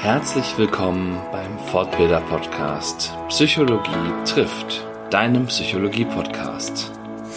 Herzlich willkommen beim Fortbilder Podcast Psychologie trifft, deinem Psychologie Podcast.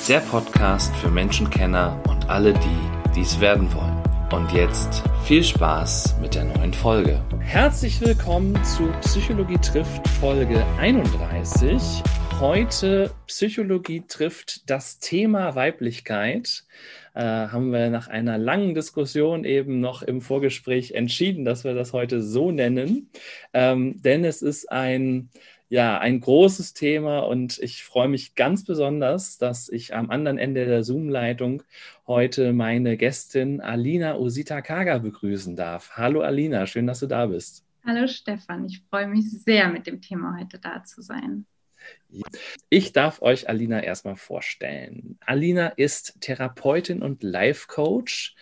Der Podcast für Menschenkenner und alle die, die es werden wollen. Und jetzt viel Spaß mit der neuen Folge. Herzlich willkommen zu Psychologie trifft Folge 31. Heute Psychologie trifft das Thema Weiblichkeit äh, haben wir nach einer langen Diskussion eben noch im Vorgespräch entschieden, dass wir das heute so nennen. Ähm, denn es ist ein, ja, ein großes Thema und ich freue mich ganz besonders, dass ich am anderen Ende der Zoom-Leitung heute meine Gästin Alina Osita Kaga begrüßen darf. Hallo Alina, schön, dass du da bist. Hallo Stefan, ich freue mich sehr, mit dem Thema heute da zu sein. Ich darf euch Alina erstmal vorstellen. Alina ist Therapeutin und Life Coach,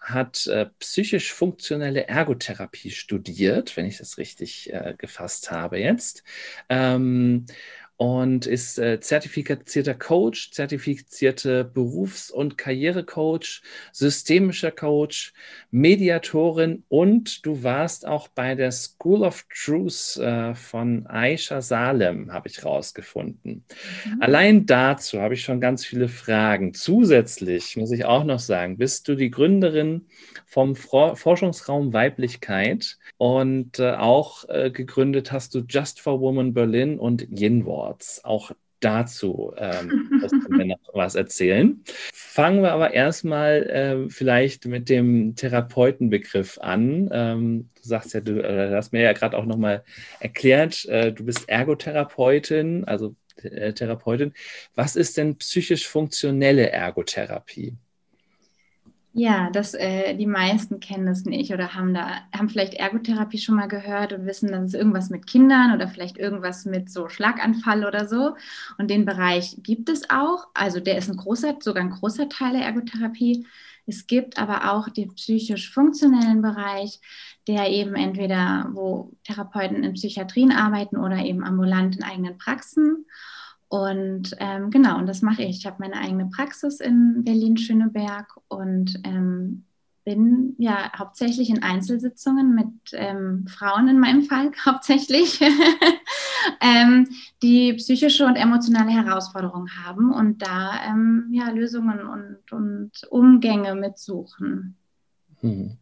hat äh, psychisch-funktionelle Ergotherapie studiert, wenn ich das richtig äh, gefasst habe jetzt. Ähm, und ist äh, zertifizierter Coach, zertifizierte Berufs- und Karrierecoach, systemischer Coach, Mediatorin und du warst auch bei der School of Truth äh, von Aisha Salem, habe ich rausgefunden. Mhm. Allein dazu habe ich schon ganz viele Fragen. Zusätzlich muss ich auch noch sagen, bist du die Gründerin vom For Forschungsraum Weiblichkeit und äh, auch äh, gegründet hast du Just for Women Berlin und Yinwar. Awards. Auch dazu ähm, wir noch was erzählen. Fangen wir aber erstmal äh, vielleicht mit dem Therapeutenbegriff an. Ähm, du sagst ja, du äh, hast mir ja gerade auch nochmal erklärt, äh, du bist Ergotherapeutin, also äh, Therapeutin. Was ist denn psychisch funktionelle Ergotherapie? Ja, das, äh, die meisten kennen das nicht oder haben da, haben vielleicht Ergotherapie schon mal gehört und wissen, dass es irgendwas mit Kindern oder vielleicht irgendwas mit so Schlaganfall oder so. Und den Bereich gibt es auch. Also der ist ein großer, sogar ein großer Teil der Ergotherapie. Es gibt aber auch den psychisch-funktionellen Bereich, der eben entweder, wo Therapeuten in Psychiatrien arbeiten oder eben ambulant in eigenen Praxen. Und ähm, genau, und das mache ich. Ich habe meine eigene Praxis in Berlin-Schöneberg und ähm, bin ja hauptsächlich in Einzelsitzungen mit ähm, Frauen in meinem Fall hauptsächlich, ähm, die psychische und emotionale Herausforderungen haben und da ähm, ja, Lösungen und, und Umgänge mitsuchen. Hm.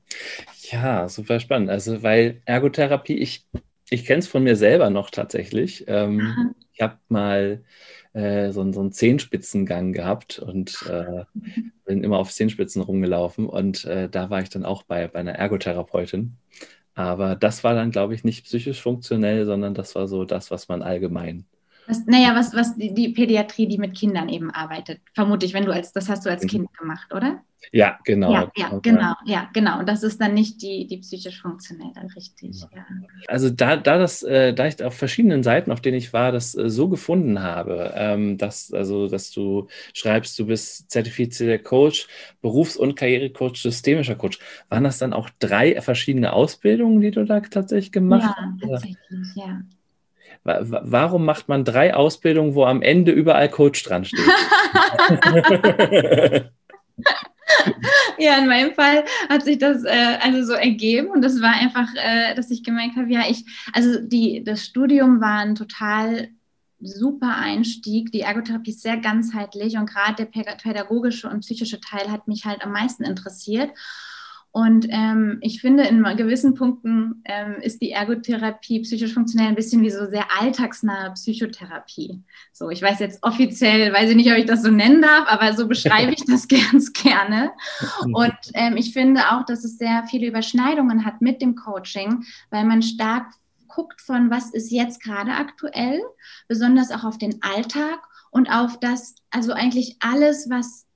Ja, super spannend. Also, weil Ergotherapie, ich, ich kenne es von mir selber noch tatsächlich. Ähm, ich habe mal äh, so, so, einen Zehenspitzengang gehabt und äh, bin immer auf Zehenspitzen rumgelaufen und äh, da war ich dann auch bei, bei einer Ergotherapeutin. Aber das war dann, glaube ich, nicht psychisch funktionell, sondern das war so das, was man allgemein was, naja, was, was die, die, Pädiatrie, die mit Kindern eben arbeitet, vermute ich, wenn du als, das hast du als mhm. Kind gemacht, oder? Ja, genau. Ja, ja genau, ja, genau. Und das ist dann nicht die, die psychisch funktionelle, richtig. Ja. Also da, da das, äh, da ich auf verschiedenen Seiten, auf denen ich war, das äh, so gefunden habe, ähm, dass, also, dass du schreibst, du bist zertifizierter Coach, Berufs- und Karrierecoach, systemischer Coach. Waren das dann auch drei verschiedene Ausbildungen, die du da tatsächlich gemacht hast? Ja, tatsächlich, ja. Warum macht man drei Ausbildungen, wo am Ende überall Coach dran steht? ja, in meinem Fall hat sich das äh, also so ergeben und das war einfach, äh, dass ich gemerkt habe, ja, ich, also die, das Studium war ein total super Einstieg. Die Ergotherapie ist sehr ganzheitlich und gerade der pädagogische und psychische Teil hat mich halt am meisten interessiert. Und ähm, ich finde, in gewissen Punkten ähm, ist die Ergotherapie psychisch funktionell ein bisschen wie so sehr alltagsnahe Psychotherapie. So, ich weiß jetzt offiziell, weiß ich nicht, ob ich das so nennen darf, aber so beschreibe ich das ganz gerne. Und ähm, ich finde auch, dass es sehr viele Überschneidungen hat mit dem Coaching, weil man stark guckt von, was ist jetzt gerade aktuell, besonders auch auf den Alltag und auf das, also eigentlich alles, was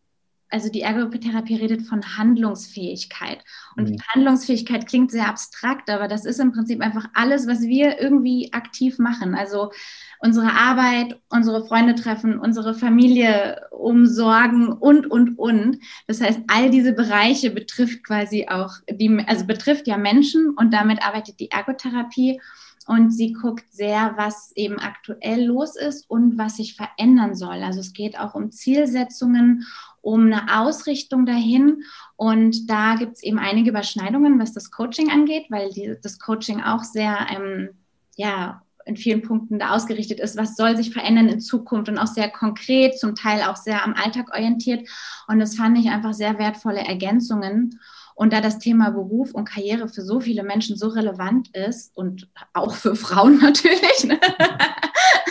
also die Ergotherapie redet von Handlungsfähigkeit. Und mhm. Handlungsfähigkeit klingt sehr abstrakt, aber das ist im Prinzip einfach alles, was wir irgendwie aktiv machen. Also unsere Arbeit, unsere Freunde treffen, unsere Familie umsorgen und, und, und. Das heißt, all diese Bereiche betrifft quasi auch die, also betrifft ja Menschen und damit arbeitet die Ergotherapie und sie guckt sehr, was eben aktuell los ist und was sich verändern soll. Also es geht auch um Zielsetzungen um eine Ausrichtung dahin. Und da gibt es eben einige Überschneidungen, was das Coaching angeht, weil die, das Coaching auch sehr ähm, ja, in vielen Punkten da ausgerichtet ist, was soll sich verändern in Zukunft und auch sehr konkret, zum Teil auch sehr am Alltag orientiert. Und das fand ich einfach sehr wertvolle Ergänzungen. Und da das Thema Beruf und Karriere für so viele Menschen so relevant ist und auch für Frauen natürlich, ne?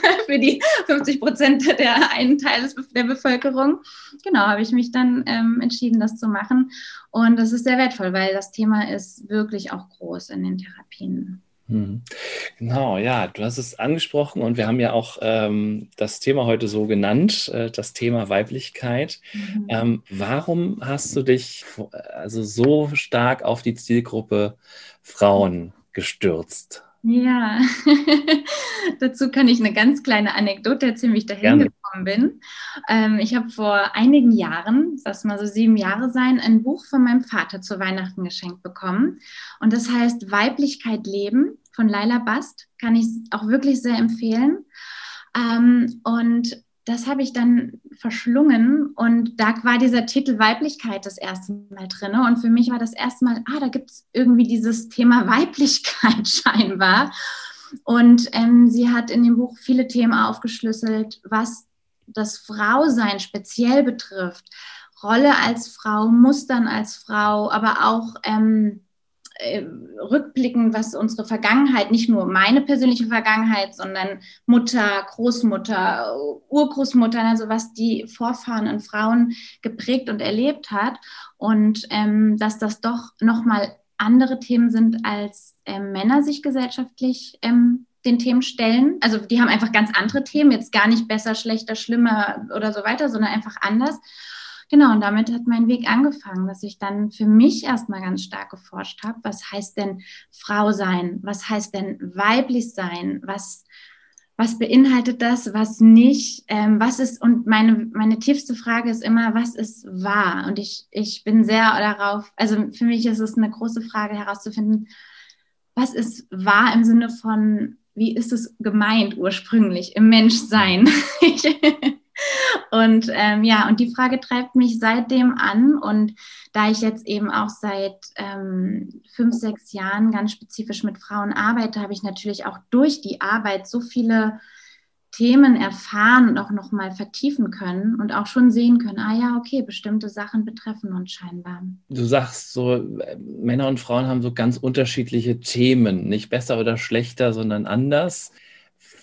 für die 50 Prozent der einen Teil der Bevölkerung, genau, habe ich mich dann ähm, entschieden, das zu machen. Und das ist sehr wertvoll, weil das Thema ist wirklich auch groß in den Therapien. Mhm. Genau, ja, du hast es angesprochen und wir haben ja auch ähm, das Thema heute so genannt, äh, das Thema Weiblichkeit. Mhm. Ähm, warum hast du dich also so stark auf die Zielgruppe Frauen gestürzt? Ja, dazu kann ich eine ganz kleine Anekdote erzählen, wie ich dahin Gerne. gekommen bin. Ähm, ich habe vor einigen Jahren, das mal so sieben Jahre sein, ein Buch von meinem Vater zu Weihnachten geschenkt bekommen. Und das heißt Weiblichkeit leben von Laila Bast. Kann ich auch wirklich sehr empfehlen. Ähm, und das habe ich dann verschlungen und da war dieser Titel Weiblichkeit das erste Mal drin. Und für mich war das erste Mal, ah, da gibt es irgendwie dieses Thema Weiblichkeit scheinbar. Und ähm, sie hat in dem Buch viele Themen aufgeschlüsselt, was das Frausein speziell betrifft. Rolle als Frau, Mustern als Frau, aber auch ähm, äh, rückblicken, was unsere Vergangenheit, nicht nur meine persönliche Vergangenheit, sondern Mutter, Großmutter, Urgroßmutter, also was die Vorfahren und Frauen geprägt und erlebt hat und ähm, dass das doch nochmal andere Themen sind, als ähm, Männer sich gesellschaftlich ähm, den Themen stellen. Also die haben einfach ganz andere Themen, jetzt gar nicht besser, schlechter, schlimmer oder so weiter, sondern einfach anders. Genau, und damit hat mein Weg angefangen, dass ich dann für mich erstmal ganz stark geforscht habe, was heißt denn Frau sein? Was heißt denn weiblich sein? Was, was beinhaltet das, was nicht? Ähm, was ist, und meine, meine tiefste Frage ist immer, was ist wahr? Und ich, ich bin sehr darauf, also für mich ist es eine große Frage herauszufinden, was ist wahr im Sinne von, wie ist es gemeint ursprünglich im Menschsein? Und ähm, ja, und die Frage treibt mich seitdem an. Und da ich jetzt eben auch seit ähm, fünf, sechs Jahren ganz spezifisch mit Frauen arbeite, habe ich natürlich auch durch die Arbeit so viele Themen erfahren und auch nochmal vertiefen können und auch schon sehen können, ah ja, okay, bestimmte Sachen betreffen uns scheinbar. Du sagst so, Männer und Frauen haben so ganz unterschiedliche Themen, nicht besser oder schlechter, sondern anders.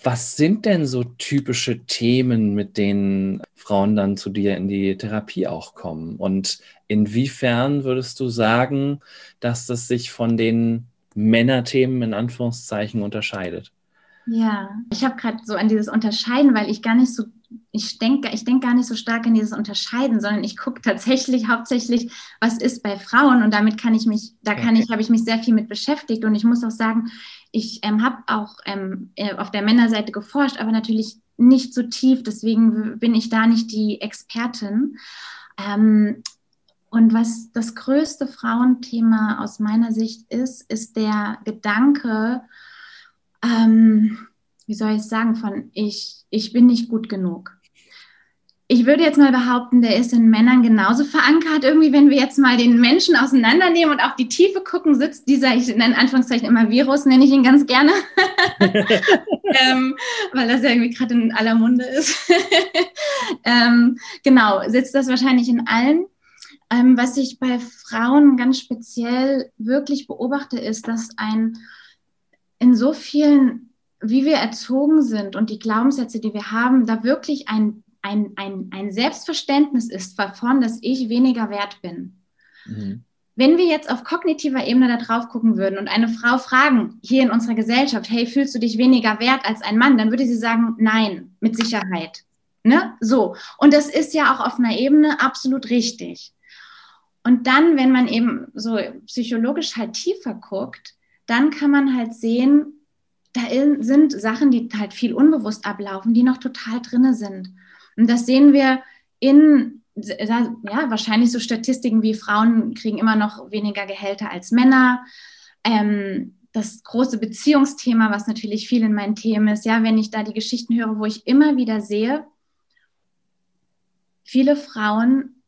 Was sind denn so typische Themen, mit denen Frauen dann zu dir in die Therapie auch kommen? Und inwiefern würdest du sagen, dass das sich von den Männerthemen in Anführungszeichen unterscheidet? Ja, ich habe gerade so an dieses Unterscheiden, weil ich gar nicht so ich denke ich denk gar nicht so stark an dieses Unterscheiden, sondern ich gucke tatsächlich hauptsächlich, was ist bei Frauen und damit kann ich mich, da kann ich, habe ich mich sehr viel mit beschäftigt und ich muss auch sagen, ich ähm, habe auch ähm, äh, auf der Männerseite geforscht, aber natürlich nicht so tief, deswegen bin ich da nicht die Expertin. Ähm, und was das größte Frauenthema aus meiner Sicht ist, ist der Gedanke, ähm, wie soll ich sagen, von ich, ich bin nicht gut genug. Ich würde jetzt mal behaupten, der ist in Männern genauso verankert. Irgendwie, wenn wir jetzt mal den Menschen auseinandernehmen und auf die Tiefe gucken, sitzt dieser, ich nenne Anführungszeichen immer Virus, nenne ich ihn ganz gerne, ähm, weil das ja irgendwie gerade in aller Munde ist. ähm, genau, sitzt das wahrscheinlich in allen. Ähm, was ich bei Frauen ganz speziell wirklich beobachte, ist, dass ein in so vielen wie wir erzogen sind und die Glaubenssätze, die wir haben, da wirklich ein, ein, ein, ein Selbstverständnis ist davon, dass ich weniger wert bin. Mhm. Wenn wir jetzt auf kognitiver Ebene da drauf gucken würden und eine Frau fragen, hier in unserer Gesellschaft, hey, fühlst du dich weniger wert als ein Mann, dann würde sie sagen, nein, mit Sicherheit. Ne? So. Und das ist ja auch auf einer Ebene absolut richtig. Und dann, wenn man eben so psychologisch halt tiefer guckt, dann kann man halt sehen, da sind Sachen, die halt viel unbewusst ablaufen, die noch total drinne sind. Und das sehen wir in, ja, wahrscheinlich so Statistiken wie Frauen kriegen immer noch weniger Gehälter als Männer. Ähm, das große Beziehungsthema, was natürlich viel in meinen Themen ist, ja, wenn ich da die Geschichten höre, wo ich immer wieder sehe, viele Frauen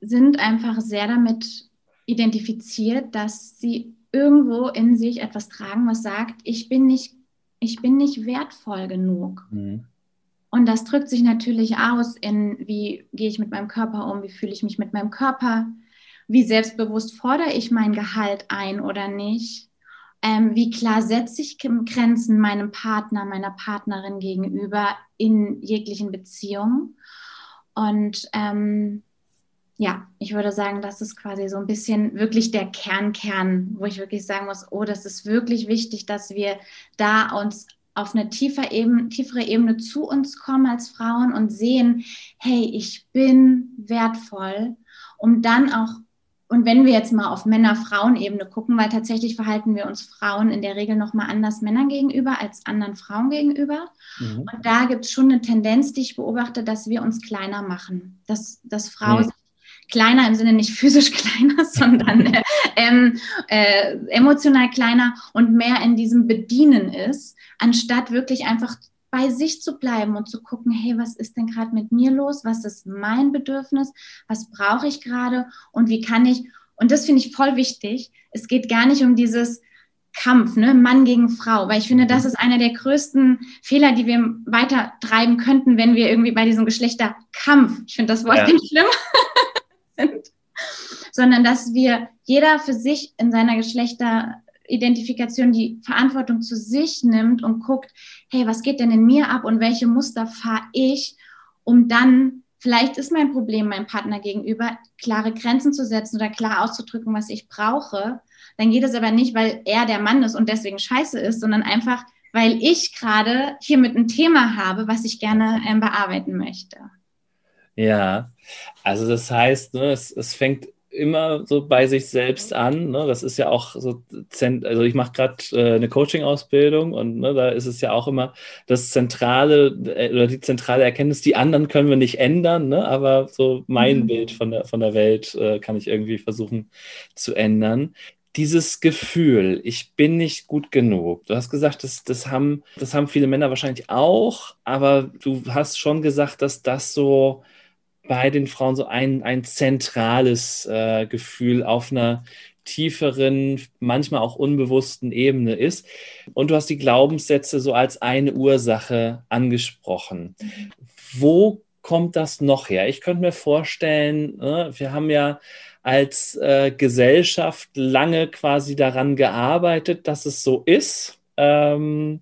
sind einfach sehr damit identifiziert, dass sie irgendwo in sich etwas tragen, was sagt, ich bin nicht, ich bin nicht wertvoll genug. Mhm. Und das drückt sich natürlich aus in, wie gehe ich mit meinem Körper um, wie fühle ich mich mit meinem Körper, wie selbstbewusst fordere ich mein Gehalt ein oder nicht, ähm, wie klar setze ich Grenzen meinem Partner, meiner Partnerin gegenüber in jeglichen Beziehungen. Und ähm, ja, ich würde sagen, das ist quasi so ein bisschen wirklich der Kernkern, wo ich wirklich sagen muss, oh, das ist wirklich wichtig, dass wir da uns auf eine tiefer Ebene, tiefere Ebene zu uns kommen als Frauen und sehen, hey, ich bin wertvoll, um dann auch, und wenn wir jetzt mal auf Männer-Frauen-Ebene gucken, weil tatsächlich verhalten wir uns Frauen in der Regel nochmal anders Männern gegenüber als anderen Frauen gegenüber. Mhm. Und da gibt es schon eine Tendenz, die ich beobachte, dass wir uns kleiner machen, dass, dass Frau mhm kleiner im Sinne nicht physisch kleiner, sondern äh, ähm, äh, emotional kleiner und mehr in diesem Bedienen ist, anstatt wirklich einfach bei sich zu bleiben und zu gucken, hey, was ist denn gerade mit mir los? Was ist mein Bedürfnis? Was brauche ich gerade? Und wie kann ich, und das finde ich voll wichtig, es geht gar nicht um dieses, Kampf, ne? Mann gegen Frau, weil ich finde, das mhm. ist einer der größten Fehler, die wir weiter treiben könnten, wenn wir irgendwie bei diesem Geschlechterkampf, ich finde das Wort ja. ganz schlimm, sind, sondern dass wir jeder für sich in seiner Geschlechteridentifikation die Verantwortung zu sich nimmt und guckt, hey, was geht denn in mir ab und welche Muster fahre ich, um dann Vielleicht ist mein Problem meinem Partner gegenüber, klare Grenzen zu setzen oder klar auszudrücken, was ich brauche. Dann geht es aber nicht, weil er der Mann ist und deswegen scheiße ist, sondern einfach, weil ich gerade hier mit einem Thema habe, was ich gerne ähm, bearbeiten möchte. Ja, also das heißt, ne, es, es fängt immer so bei sich selbst an. Ne? Das ist ja auch so, also ich mache gerade äh, eine Coaching-Ausbildung und ne, da ist es ja auch immer das zentrale äh, oder die zentrale Erkenntnis, die anderen können wir nicht ändern, ne? aber so mein mhm. Bild von der, von der Welt äh, kann ich irgendwie versuchen zu ändern. Dieses Gefühl, ich bin nicht gut genug. Du hast gesagt, das, das, haben, das haben viele Männer wahrscheinlich auch, aber du hast schon gesagt, dass das so bei den Frauen so ein, ein zentrales äh, Gefühl auf einer tieferen, manchmal auch unbewussten Ebene ist. Und du hast die Glaubenssätze so als eine Ursache angesprochen. Wo kommt das noch her? Ich könnte mir vorstellen, äh, wir haben ja als äh, Gesellschaft lange quasi daran gearbeitet, dass es so ist. Ähm,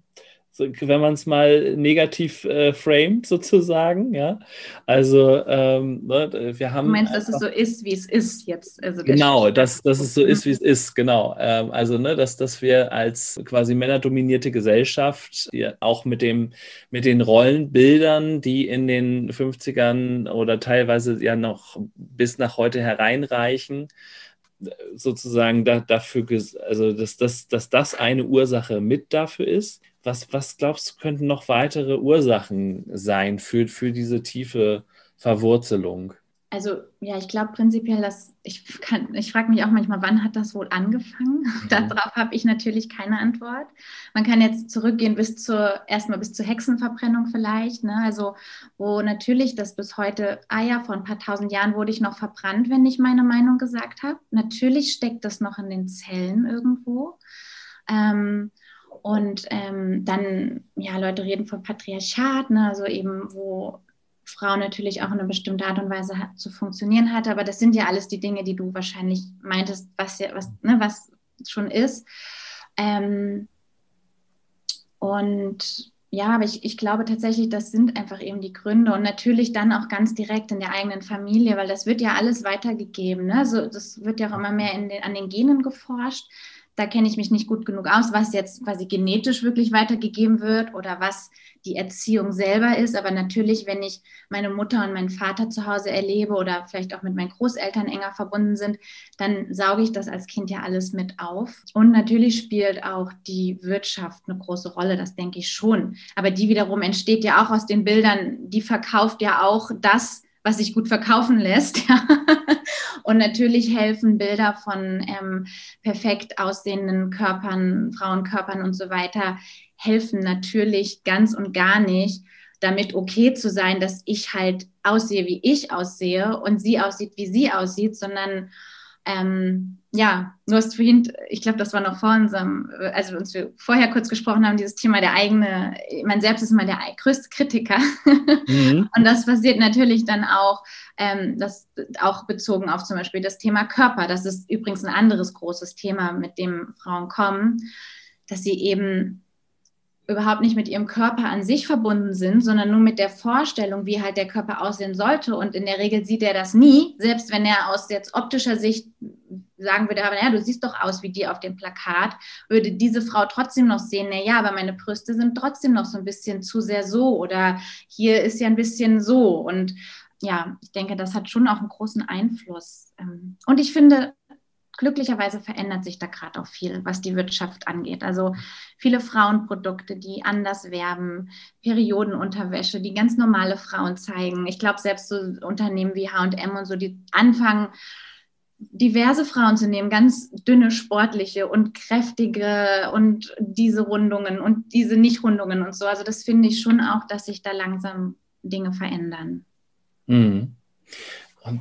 wenn man es mal negativ äh, framed, sozusagen. Ja, also ähm, ne, wir haben. Du meinst, dass es so ist, wie es ist jetzt? Also genau, dass, dass es so ist, wie es ist, genau. Ähm, also, ne, dass, dass wir als quasi männerdominierte Gesellschaft ja, auch mit, dem, mit den Rollenbildern, die in den 50ern oder teilweise ja noch bis nach heute hereinreichen, sozusagen da, dafür, also dass, dass, dass das eine Ursache mit dafür ist. Was, was glaubst du, könnten noch weitere Ursachen sein für, für diese tiefe Verwurzelung? Also ja, ich glaube prinzipiell, dass ich kann, ich frage mich auch manchmal, wann hat das wohl angefangen? Mhm. Darauf habe ich natürlich keine Antwort. Man kann jetzt zurückgehen bis zur erstmal bis zur Hexenverbrennung vielleicht, ne? Also wo natürlich das bis heute, ah ja, vor ein paar tausend Jahren wurde ich noch verbrannt, wenn ich meine Meinung gesagt habe. Natürlich steckt das noch in den Zellen irgendwo. Ähm, und ähm, dann, ja, Leute reden von Patriarchat, ne? also eben, wo Frau natürlich auch eine bestimmte Art und Weise hat, zu funktionieren hat. Aber das sind ja alles die Dinge, die du wahrscheinlich meintest, was, ja, was, ne, was schon ist. Ähm, und ja, aber ich, ich glaube tatsächlich, das sind einfach eben die Gründe und natürlich dann auch ganz direkt in der eigenen Familie, weil das wird ja alles weitergegeben. Ne? Also das wird ja auch immer mehr den, an den Genen geforscht da kenne ich mich nicht gut genug aus, was jetzt quasi genetisch wirklich weitergegeben wird oder was die Erziehung selber ist. Aber natürlich, wenn ich meine Mutter und meinen Vater zu Hause erlebe oder vielleicht auch mit meinen Großeltern enger verbunden sind, dann sauge ich das als Kind ja alles mit auf. Und natürlich spielt auch die Wirtschaft eine große Rolle, das denke ich schon. Aber die wiederum entsteht ja auch aus den Bildern, die verkauft ja auch das, was sich gut verkaufen lässt. Und natürlich helfen Bilder von ähm, perfekt aussehenden Körpern, Frauenkörpern und so weiter, helfen natürlich ganz und gar nicht damit okay zu sein, dass ich halt aussehe, wie ich aussehe und sie aussieht, wie sie aussieht, sondern ähm, ja, du hast vorhin, ich glaube, das war noch vor unserem, also uns wir vorher kurz gesprochen haben, dieses Thema der eigene, man selbst ist mal der größte Kritiker. Mhm. Und das passiert natürlich dann auch, ähm, das auch bezogen auf zum Beispiel das Thema Körper. Das ist übrigens ein anderes großes Thema, mit dem Frauen kommen, dass sie eben überhaupt nicht mit ihrem Körper an sich verbunden sind, sondern nur mit der Vorstellung, wie halt der Körper aussehen sollte. Und in der Regel sieht er das nie, selbst wenn er aus jetzt optischer Sicht sagen würde, aber naja, du siehst doch aus wie die auf dem Plakat, würde diese Frau trotzdem noch sehen, naja, aber meine Brüste sind trotzdem noch so ein bisschen zu sehr so oder hier ist ja ein bisschen so. Und ja, ich denke, das hat schon auch einen großen Einfluss. Ähm, und ich finde, glücklicherweise verändert sich da gerade auch viel, was die Wirtschaft angeht. Also viele Frauenprodukte, die anders werben, Periodenunterwäsche, die ganz normale Frauen zeigen. Ich glaube, selbst so Unternehmen wie HM und so, die anfangen, diverse Frauen zu nehmen, ganz dünne, sportliche und kräftige und diese Rundungen und diese Nicht-Rundungen und so. Also das finde ich schon auch, dass sich da langsam Dinge verändern. Mhm. Und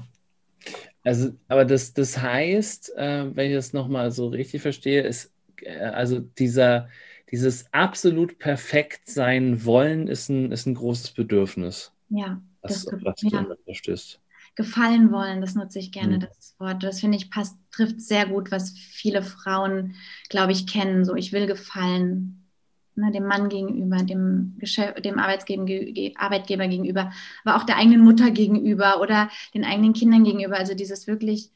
also, aber das, das heißt, äh, wenn ich das nochmal so richtig verstehe, ist äh, also dieser, dieses absolut perfekt sein wollen ist ein, ist ein großes Bedürfnis. Ja, das, das was ja. du unterstützt. Gefallen wollen, das nutze ich gerne, mhm. das Wort. Das finde ich passt, trifft sehr gut, was viele Frauen, glaube ich, kennen. So, ich will gefallen, ne, dem Mann gegenüber, dem, Geschäft, dem Arbeitgeber gegenüber, aber auch der eigenen Mutter gegenüber oder den eigenen Kindern gegenüber. Also dieses wirklich,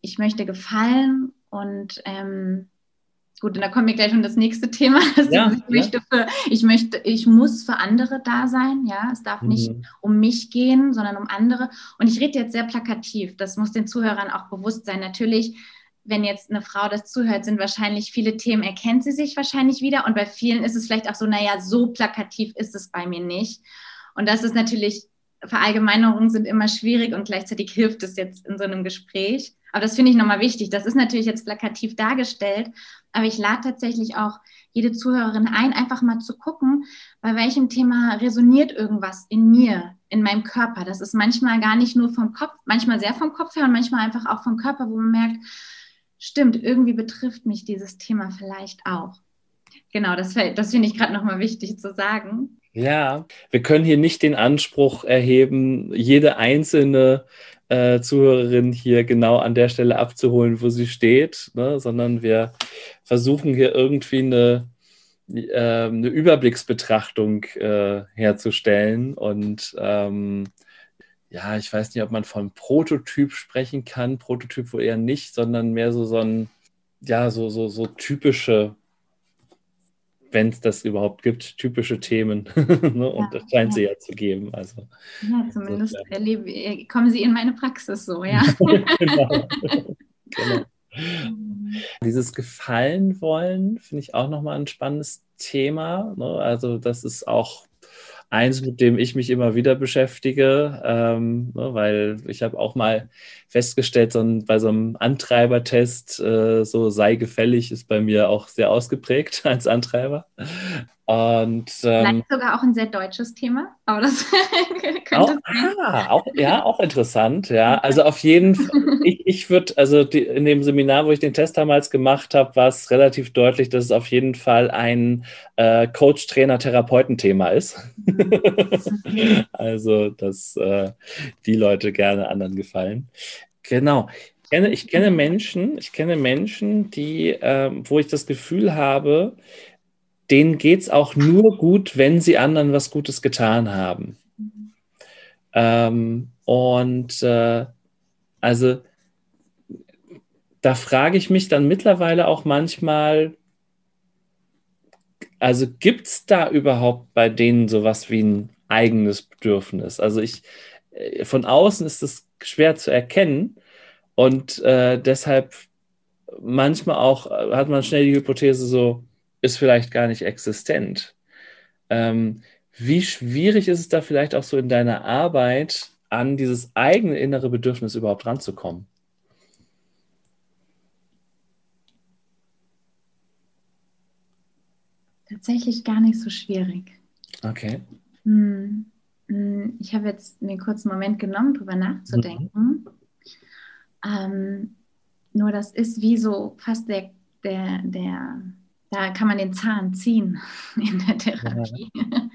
ich möchte gefallen und ähm, gut, und da kommt mir gleich schon das nächste Thema. Ja, ich, möchte für, ich möchte, ich muss für andere da sein, ja. Es darf mhm. nicht um mich gehen, sondern um andere. Und ich rede jetzt sehr plakativ, das muss den Zuhörern auch bewusst sein. Natürlich wenn jetzt eine Frau das zuhört, sind wahrscheinlich viele Themen, erkennt sie sich wahrscheinlich wieder. Und bei vielen ist es vielleicht auch so, naja, so plakativ ist es bei mir nicht. Und das ist natürlich, Verallgemeinerungen sind immer schwierig und gleichzeitig hilft es jetzt in so einem Gespräch. Aber das finde ich nochmal wichtig. Das ist natürlich jetzt plakativ dargestellt, aber ich lade tatsächlich auch jede Zuhörerin ein, einfach mal zu gucken, bei welchem Thema resoniert irgendwas in mir, in meinem Körper. Das ist manchmal gar nicht nur vom Kopf, manchmal sehr vom Kopf her und manchmal einfach auch vom Körper, wo man merkt, stimmt, irgendwie betrifft mich dieses Thema vielleicht auch. Genau, das, das finde ich gerade nochmal wichtig zu sagen. Ja, wir können hier nicht den Anspruch erheben, jede einzelne äh, Zuhörerin hier genau an der Stelle abzuholen, wo sie steht, ne? sondern wir versuchen hier irgendwie eine, äh, eine Überblicksbetrachtung äh, herzustellen und ähm, ja, ich weiß nicht, ob man von Prototyp sprechen kann. Prototyp wohl eher nicht, sondern mehr so, so ein, ja, so, so, so typische, wenn es das überhaupt gibt, typische Themen. ne? Und ja, das scheint ja. sie ja zu geben. Also, ja, zumindest so, erlebe, äh, kommen sie in meine Praxis so, ja. genau. genau. Dieses Gefallen wollen finde ich auch nochmal ein spannendes Thema. Ne? Also, das ist auch eins, mit dem ich mich immer wieder beschäftige, ähm, ne, weil ich habe auch mal festgestellt, so ein, bei so einem Antreibertest, äh, so sei gefällig, ist bei mir auch sehr ausgeprägt als Antreiber. Und, ähm, Vielleicht sogar auch ein sehr deutsches Thema, aber das könnte auch, ah, auch, Ja, auch interessant, ja. Also auf jeden Fall, ich, ich würde, also die, in dem Seminar, wo ich den Test damals gemacht habe, war es relativ deutlich, dass es auf jeden Fall ein äh, Coach, Trainer, Therapeuten-Thema ist. Mhm. also, dass äh, die Leute gerne anderen gefallen. Genau. Ich kenne, ich kenne Menschen, ich kenne Menschen, die, äh, wo ich das Gefühl habe, denen geht es auch nur gut, wenn sie anderen was Gutes getan haben. Ähm, und äh, also da frage ich mich dann mittlerweile auch manchmal, also gibt es da überhaupt bei denen sowas wie ein eigenes Bedürfnis? Also ich, äh, von außen ist es schwer zu erkennen und äh, deshalb manchmal auch äh, hat man schnell die Hypothese so, ist vielleicht gar nicht existent. Ähm, wie schwierig ist es da vielleicht auch so in deiner Arbeit, an dieses eigene innere Bedürfnis überhaupt ranzukommen? Tatsächlich gar nicht so schwierig. Okay. Hm, hm, ich habe jetzt mir kurz einen Moment genommen, darüber nachzudenken. Mhm. Ähm, nur das ist wie so fast der, der, der, da kann man den Zahn ziehen in der Therapie. Ja.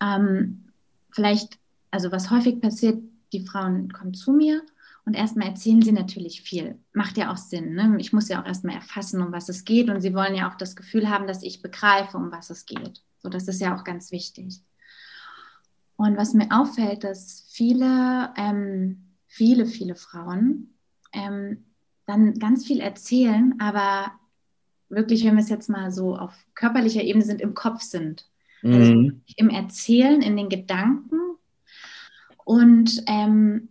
ähm, vielleicht, also was häufig passiert, die Frauen kommen zu mir und erstmal erzählen sie natürlich viel. Macht ja auch Sinn. Ne? Ich muss ja auch erstmal erfassen, um was es geht. Und sie wollen ja auch das Gefühl haben, dass ich begreife, um was es geht. So, das ist ja auch ganz wichtig. Und was mir auffällt, dass viele, ähm, viele, viele Frauen ähm, dann ganz viel erzählen, aber wirklich, wenn wir es jetzt mal so auf körperlicher Ebene sind, im Kopf sind. Also mhm. im Erzählen, in den Gedanken und ähm,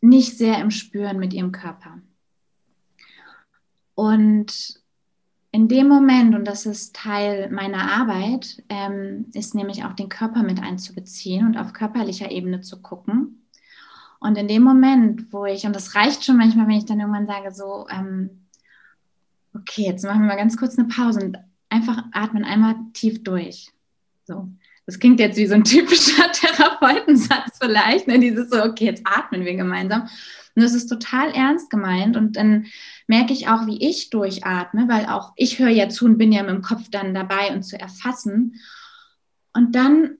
nicht sehr im Spüren mit ihrem Körper. Und in dem Moment, und das ist Teil meiner Arbeit, ähm, ist nämlich auch den Körper mit einzubeziehen und auf körperlicher Ebene zu gucken. Und in dem Moment, wo ich, und das reicht schon manchmal, wenn ich dann irgendwann sage, so, ähm, okay, jetzt machen wir mal ganz kurz eine Pause und einfach atmen einmal tief durch. So. Das klingt jetzt wie so ein typischer Therapeutensatz vielleicht, ne? dieses so, okay, jetzt atmen wir gemeinsam. Und das ist total ernst gemeint. Und dann merke ich auch, wie ich durchatme, weil auch ich höre ja zu und bin ja mit dem Kopf dann dabei und zu erfassen. Und dann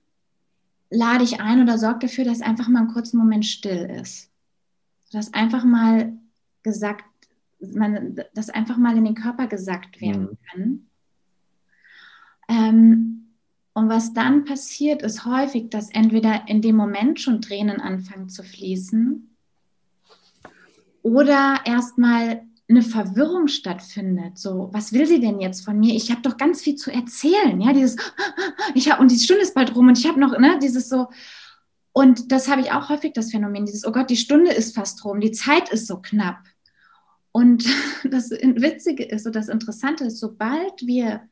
lade ich ein oder sorge dafür, dass einfach mal einen kurzen Moment still ist. Dass einfach mal gesagt, man, dass einfach mal in den Körper gesagt werden mhm. kann. Ähm, und was dann passiert, ist häufig, dass entweder in dem Moment schon Tränen anfangen zu fließen oder erstmal eine Verwirrung stattfindet. So, was will sie denn jetzt von mir? Ich habe doch ganz viel zu erzählen. Ja, dieses, ich habe, und die Stunde ist bald rum und ich habe noch, ne, dieses so. Und das habe ich auch häufig, das Phänomen, dieses, oh Gott, die Stunde ist fast rum, die Zeit ist so knapp. Und das Witzige ist, so das Interessante ist, sobald wir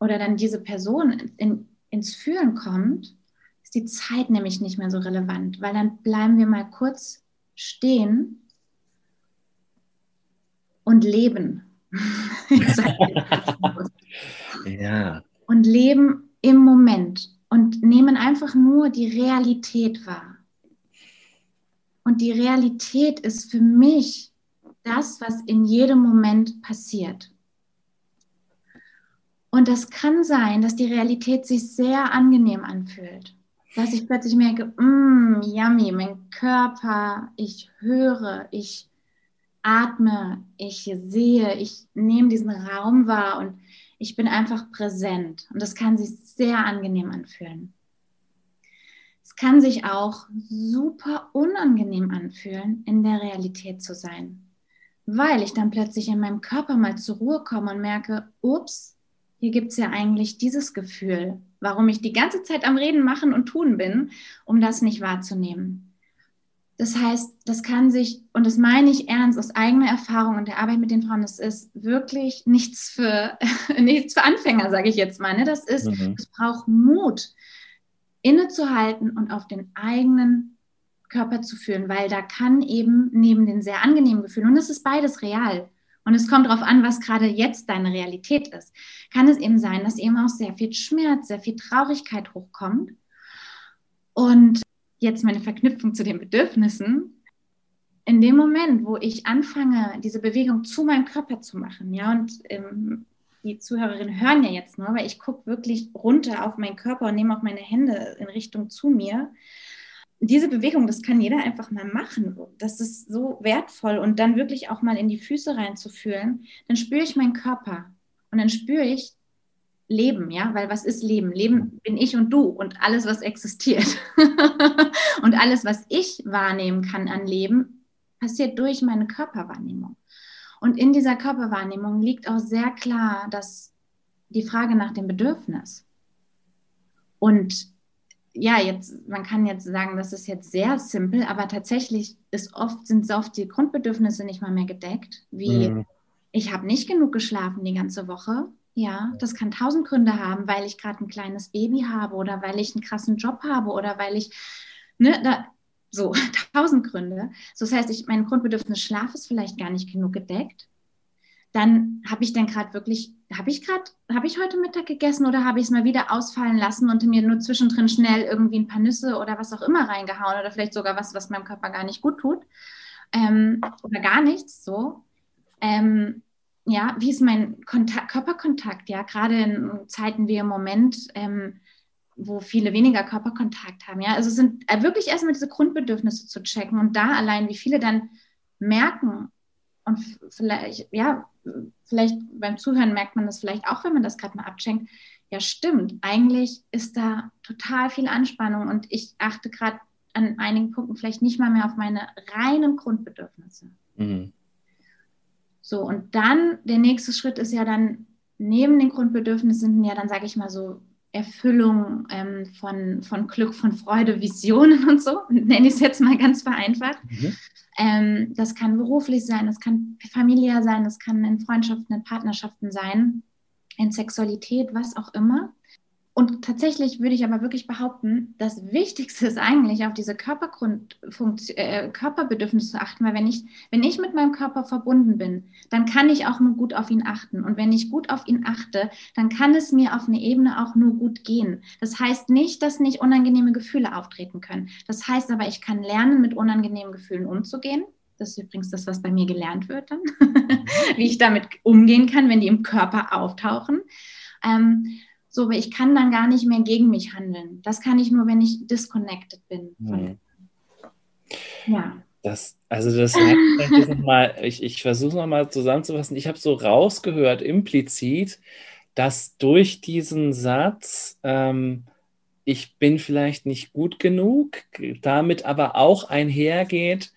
oder dann diese Person in, ins Fühlen kommt, ist die Zeit nämlich nicht mehr so relevant, weil dann bleiben wir mal kurz stehen und leben. ja. Und leben im Moment und nehmen einfach nur die Realität wahr. Und die Realität ist für mich das, was in jedem Moment passiert. Und das kann sein, dass die Realität sich sehr angenehm anfühlt. Dass ich plötzlich merke, mmm, yummy, mein Körper, ich höre, ich atme, ich sehe, ich nehme diesen Raum wahr und ich bin einfach präsent. Und das kann sich sehr angenehm anfühlen. Es kann sich auch super unangenehm anfühlen, in der Realität zu sein, weil ich dann plötzlich in meinem Körper mal zur Ruhe komme und merke, ups, hier gibt es ja eigentlich dieses Gefühl, warum ich die ganze Zeit am Reden, machen und tun bin, um das nicht wahrzunehmen. Das heißt, das kann sich, und das meine ich ernst aus eigener Erfahrung und der Arbeit mit den Frauen, das ist wirklich nichts für, nichts für Anfänger, sage ich jetzt mal. Ne? Das ist, mhm. es braucht Mut, innezuhalten und auf den eigenen Körper zu fühlen, weil da kann eben neben den sehr angenehmen Gefühlen, und es ist beides real, und es kommt darauf an, was gerade jetzt deine Realität ist. Kann es eben sein, dass eben auch sehr viel Schmerz, sehr viel Traurigkeit hochkommt. Und jetzt meine Verknüpfung zu den Bedürfnissen. In dem Moment, wo ich anfange, diese Bewegung zu meinem Körper zu machen, ja, und ähm, die Zuhörerinnen hören ja jetzt nur, weil ich gucke wirklich runter auf meinen Körper und nehme auch meine Hände in Richtung zu mir diese Bewegung, das kann jeder einfach mal machen. Das ist so wertvoll und dann wirklich auch mal in die Füße reinzufühlen. Dann spüre ich meinen Körper und dann spüre ich Leben, ja, weil was ist Leben? Leben bin ich und du und alles, was existiert. und alles, was ich wahrnehmen kann an Leben, passiert durch meine Körperwahrnehmung. Und in dieser Körperwahrnehmung liegt auch sehr klar, dass die Frage nach dem Bedürfnis. Und ja, jetzt, man kann jetzt sagen, das ist jetzt sehr simpel, aber tatsächlich ist oft, sind oft die Grundbedürfnisse nicht mal mehr gedeckt, wie mhm. ich habe nicht genug geschlafen die ganze Woche. Ja, das kann tausend Gründe haben, weil ich gerade ein kleines Baby habe oder weil ich einen krassen Job habe oder weil ich, ne, da, so, tausend Gründe. So, das heißt, ich, mein Grundbedürfnis Schlaf ist vielleicht gar nicht genug gedeckt. Dann habe ich dann gerade wirklich, habe ich gerade, habe ich heute Mittag gegessen oder habe ich es mal wieder ausfallen lassen und mir nur zwischendrin schnell irgendwie ein paar Nüsse oder was auch immer reingehauen oder vielleicht sogar was, was meinem Körper gar nicht gut tut ähm, oder gar nichts so. Ähm, ja, wie ist mein Kontakt, Körperkontakt? Ja, gerade in Zeiten wie im Moment, ähm, wo viele weniger Körperkontakt haben. Ja, also sind äh, wirklich erstmal diese Grundbedürfnisse zu checken und da allein, wie viele dann merken und vielleicht, ja, vielleicht beim Zuhören merkt man das vielleicht auch, wenn man das gerade mal abschenkt. Ja, stimmt. Eigentlich ist da total viel Anspannung und ich achte gerade an einigen Punkten vielleicht nicht mal mehr auf meine reinen Grundbedürfnisse. Mhm. So, und dann der nächste Schritt ist ja dann, neben den Grundbedürfnissen ja dann, sage ich mal so, Erfüllung ähm, von, von Glück, von Freude, Visionen und so, nenne ich es jetzt mal ganz vereinfacht. Mhm. Ähm, das kann beruflich sein, das kann familiär sein, das kann in Freundschaften, in Partnerschaften sein, in Sexualität, was auch immer. Und tatsächlich würde ich aber wirklich behaupten, das Wichtigste ist eigentlich auf diese äh, Körperbedürfnisse zu achten, weil wenn ich, wenn ich mit meinem Körper verbunden bin, dann kann ich auch nur gut auf ihn achten. Und wenn ich gut auf ihn achte, dann kann es mir auf eine Ebene auch nur gut gehen. Das heißt nicht, dass nicht unangenehme Gefühle auftreten können. Das heißt aber, ich kann lernen, mit unangenehmen Gefühlen umzugehen. Das ist übrigens das, was bei mir gelernt wird dann, wie ich damit umgehen kann, wenn die im Körper auftauchen. Ähm, so, ich kann dann gar nicht mehr gegen mich handeln. Das kann ich nur, wenn ich disconnected bin. Mhm. Ja. Das, also das heißt, mal, ich, ich versuche es nochmal zusammenzufassen. Ich habe so rausgehört, implizit, dass durch diesen Satz, ähm, ich bin vielleicht nicht gut genug, damit aber auch einhergeht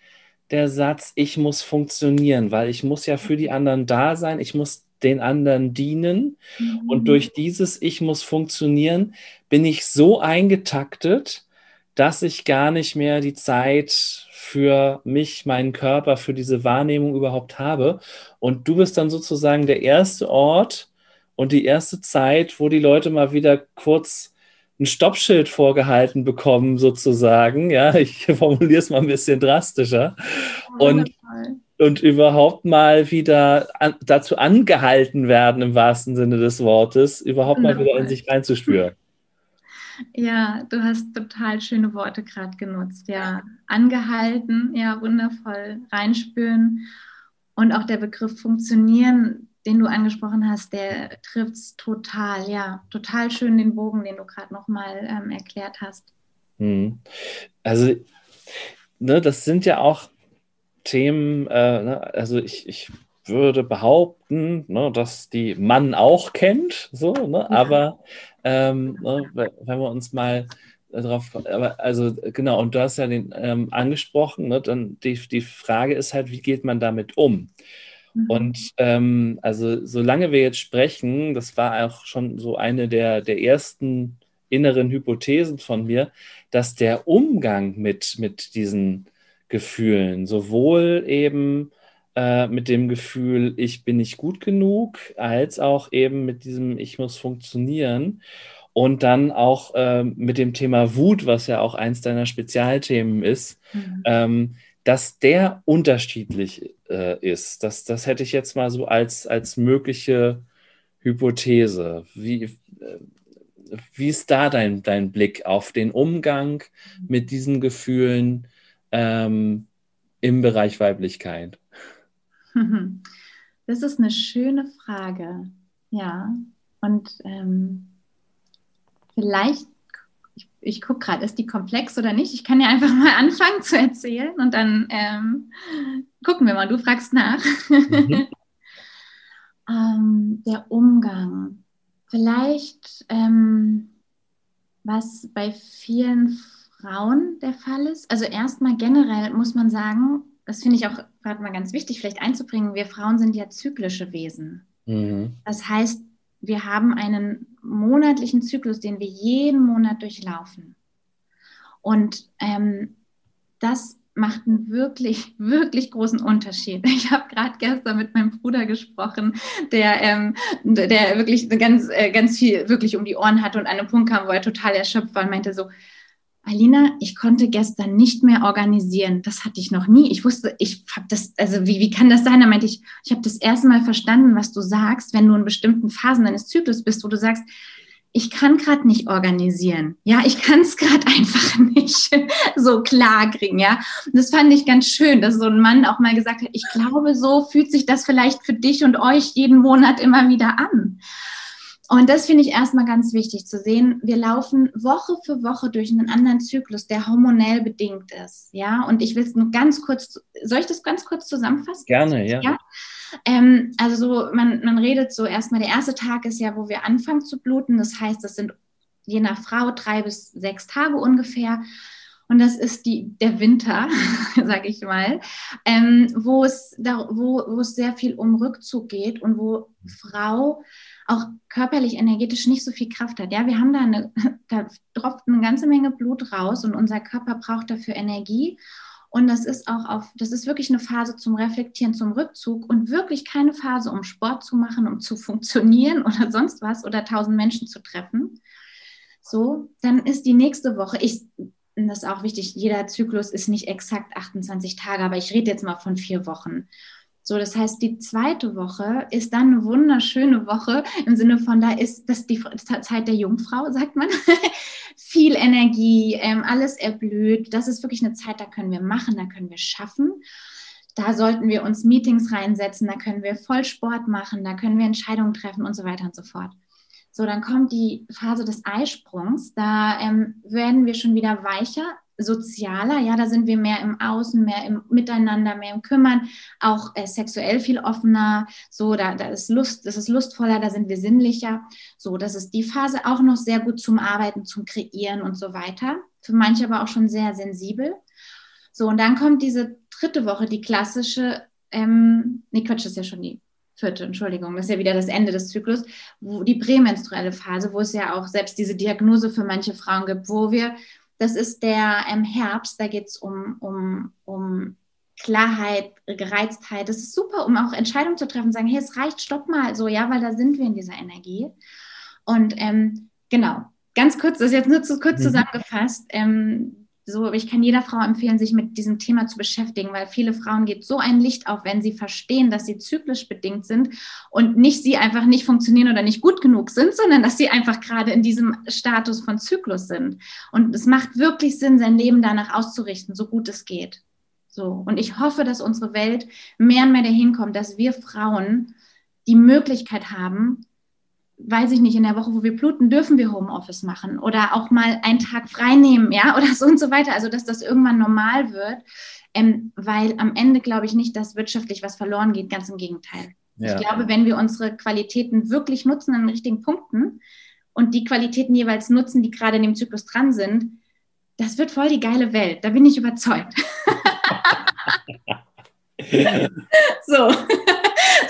der Satz, ich muss funktionieren, weil ich muss ja für die anderen da sein, ich muss den anderen dienen. Mhm. Und durch dieses Ich muss funktionieren, bin ich so eingetaktet, dass ich gar nicht mehr die Zeit für mich, meinen Körper, für diese Wahrnehmung überhaupt habe. Und du bist dann sozusagen der erste Ort und die erste Zeit, wo die Leute mal wieder kurz ein Stoppschild vorgehalten bekommen, sozusagen. Ja, ich formuliere es mal ein bisschen drastischer. Und und überhaupt mal wieder an, dazu angehalten werden, im wahrsten Sinne des Wortes, überhaupt mal wieder in sich reinzuspüren. Ja, du hast total schöne Worte gerade genutzt. Ja, angehalten, ja, wundervoll, reinspüren. Und auch der Begriff funktionieren, den du angesprochen hast, der trifft es total. Ja, total schön den Bogen, den du gerade nochmal ähm, erklärt hast. Hm. Also, ne, das sind ja auch Themen, äh, ne, also ich, ich würde behaupten, ne, dass die Mann auch kennt, so, ne, aber ähm, ne, wenn wir uns mal darauf, aber also genau, und du hast ja den ähm, angesprochen, ne, dann die, die Frage ist halt, wie geht man damit um? Mhm. Und ähm, also solange wir jetzt sprechen, das war auch schon so eine der, der ersten inneren Hypothesen von mir, dass der Umgang mit, mit diesen Gefühlen. Sowohl eben äh, mit dem Gefühl, ich bin nicht gut genug, als auch eben mit diesem, ich muss funktionieren. Und dann auch äh, mit dem Thema Wut, was ja auch eins deiner Spezialthemen ist, mhm. ähm, dass der unterschiedlich äh, ist. Das, das hätte ich jetzt mal so als, als mögliche Hypothese. Wie, äh, wie ist da dein, dein Blick auf den Umgang mit diesen Gefühlen? Ähm, im Bereich Weiblichkeit? Das ist eine schöne Frage. Ja, und ähm, vielleicht, ich, ich gucke gerade, ist die komplex oder nicht? Ich kann ja einfach mal anfangen zu erzählen und dann ähm, gucken wir mal. Du fragst nach. Mhm. ähm, der Umgang. Vielleicht, ähm, was bei vielen Frauen der Fall ist. Also erstmal generell muss man sagen, das finde ich auch gerade mal ganz wichtig, vielleicht einzubringen, wir Frauen sind ja zyklische Wesen. Mhm. Das heißt, wir haben einen monatlichen Zyklus, den wir jeden Monat durchlaufen. Und ähm, das macht einen wirklich, wirklich großen Unterschied. Ich habe gerade gestern mit meinem Bruder gesprochen, der, ähm, der wirklich ganz, äh, ganz viel wirklich um die Ohren hatte und an einem Punkt kam, wo er total erschöpft war und meinte so, Alina, ich konnte gestern nicht mehr organisieren. Das hatte ich noch nie. Ich wusste, ich habe das, also wie, wie kann das sein? Da meinte ich, ich habe das erste Mal verstanden, was du sagst, wenn du in bestimmten Phasen deines Zyklus bist, wo du sagst, ich kann gerade nicht organisieren. Ja, ich kann es gerade einfach nicht so klar kriegen. Ja, und das fand ich ganz schön, dass so ein Mann auch mal gesagt hat, ich glaube, so fühlt sich das vielleicht für dich und euch jeden Monat immer wieder an. Und das finde ich erstmal ganz wichtig zu sehen. Wir laufen Woche für Woche durch einen anderen Zyklus, der hormonell bedingt ist. Ja, und ich will es nur ganz kurz, soll ich das ganz kurz zusammenfassen? Gerne, ja. ja? Ähm, also so, man, man redet so erstmal, der erste Tag ist ja, wo wir anfangen zu bluten. Das heißt, das sind je nach Frau drei bis sechs Tage ungefähr. Und das ist die, der Winter, sage ich mal, ähm, wo, es da, wo, wo es sehr viel um Rückzug geht und wo Frau auch körperlich, energetisch nicht so viel Kraft hat. Ja, wir haben da eine, da tropft eine ganze Menge Blut raus und unser Körper braucht dafür Energie. Und das ist auch auf, das ist wirklich eine Phase zum Reflektieren, zum Rückzug und wirklich keine Phase, um Sport zu machen, um zu funktionieren oder sonst was oder tausend Menschen zu treffen. So, dann ist die nächste Woche, ich, das ist auch wichtig, jeder Zyklus ist nicht exakt 28 Tage, aber ich rede jetzt mal von vier Wochen. So, das heißt, die zweite Woche ist dann eine wunderschöne Woche im Sinne von, da ist das die Zeit der Jungfrau, sagt man. Viel Energie, ähm, alles erblüht. Das ist wirklich eine Zeit, da können wir machen, da können wir schaffen. Da sollten wir uns Meetings reinsetzen, da können wir Vollsport machen, da können wir Entscheidungen treffen und so weiter und so fort. So, dann kommt die Phase des Eisprungs. Da ähm, werden wir schon wieder weicher, sozialer, ja, da sind wir mehr im Außen, mehr im Miteinander, mehr im Kümmern, auch äh, sexuell viel offener, so, da, da ist Lust, das ist lustvoller, da sind wir sinnlicher, so, das ist die Phase auch noch sehr gut zum Arbeiten, zum Kreieren und so weiter, für manche aber auch schon sehr sensibel. So, und dann kommt diese dritte Woche, die klassische, ähm, nee, Quatsch, das ist ja schon die vierte, Entschuldigung, das ist ja wieder das Ende des Zyklus, wo die prämenstruelle Phase, wo es ja auch selbst diese Diagnose für manche Frauen gibt, wo wir das ist der ähm, Herbst, da geht es um, um, um Klarheit, Gereiztheit. Das ist super, um auch Entscheidungen zu treffen, sagen, hey, es reicht, stopp mal, so, ja, weil da sind wir in dieser Energie. Und ähm, genau, ganz kurz, das ist jetzt nur zu kurz mhm. zusammengefasst. Ähm, so, ich kann jeder Frau empfehlen, sich mit diesem Thema zu beschäftigen, weil viele Frauen geht so ein Licht auf, wenn sie verstehen, dass sie zyklisch bedingt sind und nicht sie einfach nicht funktionieren oder nicht gut genug sind, sondern dass sie einfach gerade in diesem Status von Zyklus sind. Und es macht wirklich Sinn, sein Leben danach auszurichten, so gut es geht. So. Und ich hoffe, dass unsere Welt mehr und mehr dahin kommt, dass wir Frauen die Möglichkeit haben, weiß ich nicht, in der Woche, wo wir bluten, dürfen wir Homeoffice machen oder auch mal einen Tag frei nehmen, ja, oder so und so weiter. Also, dass das irgendwann normal wird, ähm, weil am Ende glaube ich nicht, dass wirtschaftlich was verloren geht, ganz im Gegenteil. Ja. Ich glaube, wenn wir unsere Qualitäten wirklich nutzen an den richtigen Punkten und die Qualitäten jeweils nutzen, die gerade in dem Zyklus dran sind, das wird voll die geile Welt. Da bin ich überzeugt. so.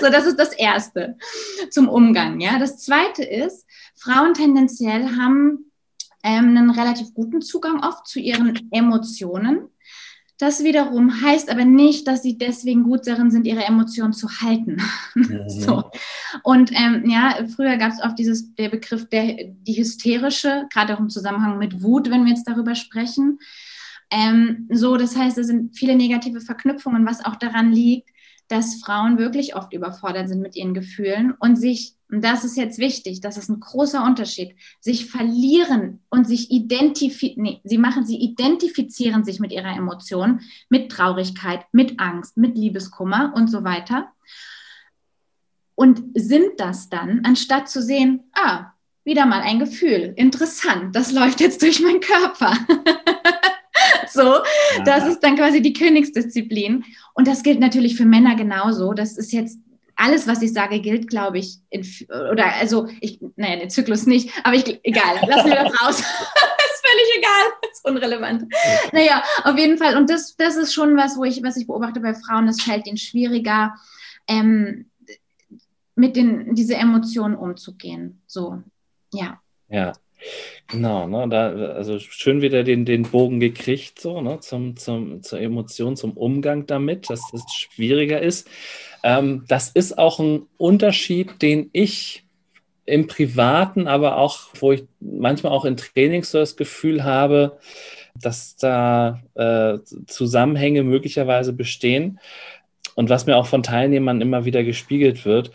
So, das ist das Erste zum Umgang. Ja, das Zweite ist, Frauen tendenziell haben ähm, einen relativ guten Zugang oft zu ihren Emotionen. Das wiederum heißt aber nicht, dass sie deswegen gut darin sind, ihre Emotionen zu halten. Mhm. so. Und ähm, ja, früher gab es oft dieses, der Begriff der, die hysterische, gerade auch im Zusammenhang mit Wut, wenn wir jetzt darüber sprechen. Ähm, so, das heißt, es sind viele negative Verknüpfungen, was auch daran liegt, dass Frauen wirklich oft überfordert sind mit ihren Gefühlen und sich, und das ist jetzt wichtig, das ist ein großer Unterschied, sich verlieren und sich identifizieren, nee, sie machen, sie identifizieren sich mit ihrer Emotion, mit Traurigkeit, mit Angst, mit Liebeskummer und so weiter. Und sind das dann, anstatt zu sehen, ah, wieder mal ein Gefühl, interessant, das läuft jetzt durch meinen Körper. so, ja. das ist dann quasi die Königsdisziplin. Und das gilt natürlich für Männer genauso. Das ist jetzt alles, was ich sage, gilt, glaube ich, in, oder also ich, naja, den Zyklus nicht, aber ich, egal, lassen wir das raus. ist völlig egal, ist unrelevant. Naja, auf jeden Fall. Und das, das ist schon was, wo ich, was ich beobachte bei Frauen, das fällt ihnen schwieriger, ähm, mit den, diese Emotionen umzugehen. So, ja. Ja. Genau, ne, da, also schön wieder den, den Bogen gekriegt, so, ne, zum, zum, zur Emotion, zum Umgang damit, dass es schwieriger ist. Ähm, das ist auch ein Unterschied, den ich im Privaten, aber auch, wo ich manchmal auch in Trainings so das Gefühl habe, dass da äh, Zusammenhänge möglicherweise bestehen. Und was mir auch von Teilnehmern immer wieder gespiegelt wird,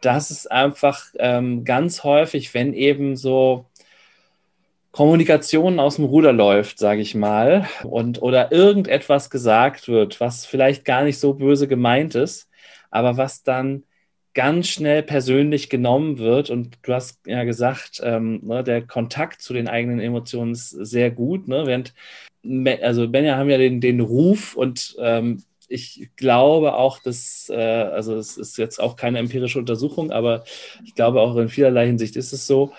dass es einfach ähm, ganz häufig, wenn eben so Kommunikation aus dem Ruder läuft, sage ich mal, und oder irgendetwas gesagt wird, was vielleicht gar nicht so böse gemeint ist, aber was dann ganz schnell persönlich genommen wird. Und du hast ja gesagt, ähm, ne, der Kontakt zu den eigenen Emotionen ist sehr gut. Ne? Während, also Benja haben ja den, den Ruf und ähm, ich glaube auch, dass, äh, also es ist jetzt auch keine empirische Untersuchung, aber ich glaube auch in vielerlei Hinsicht ist es so,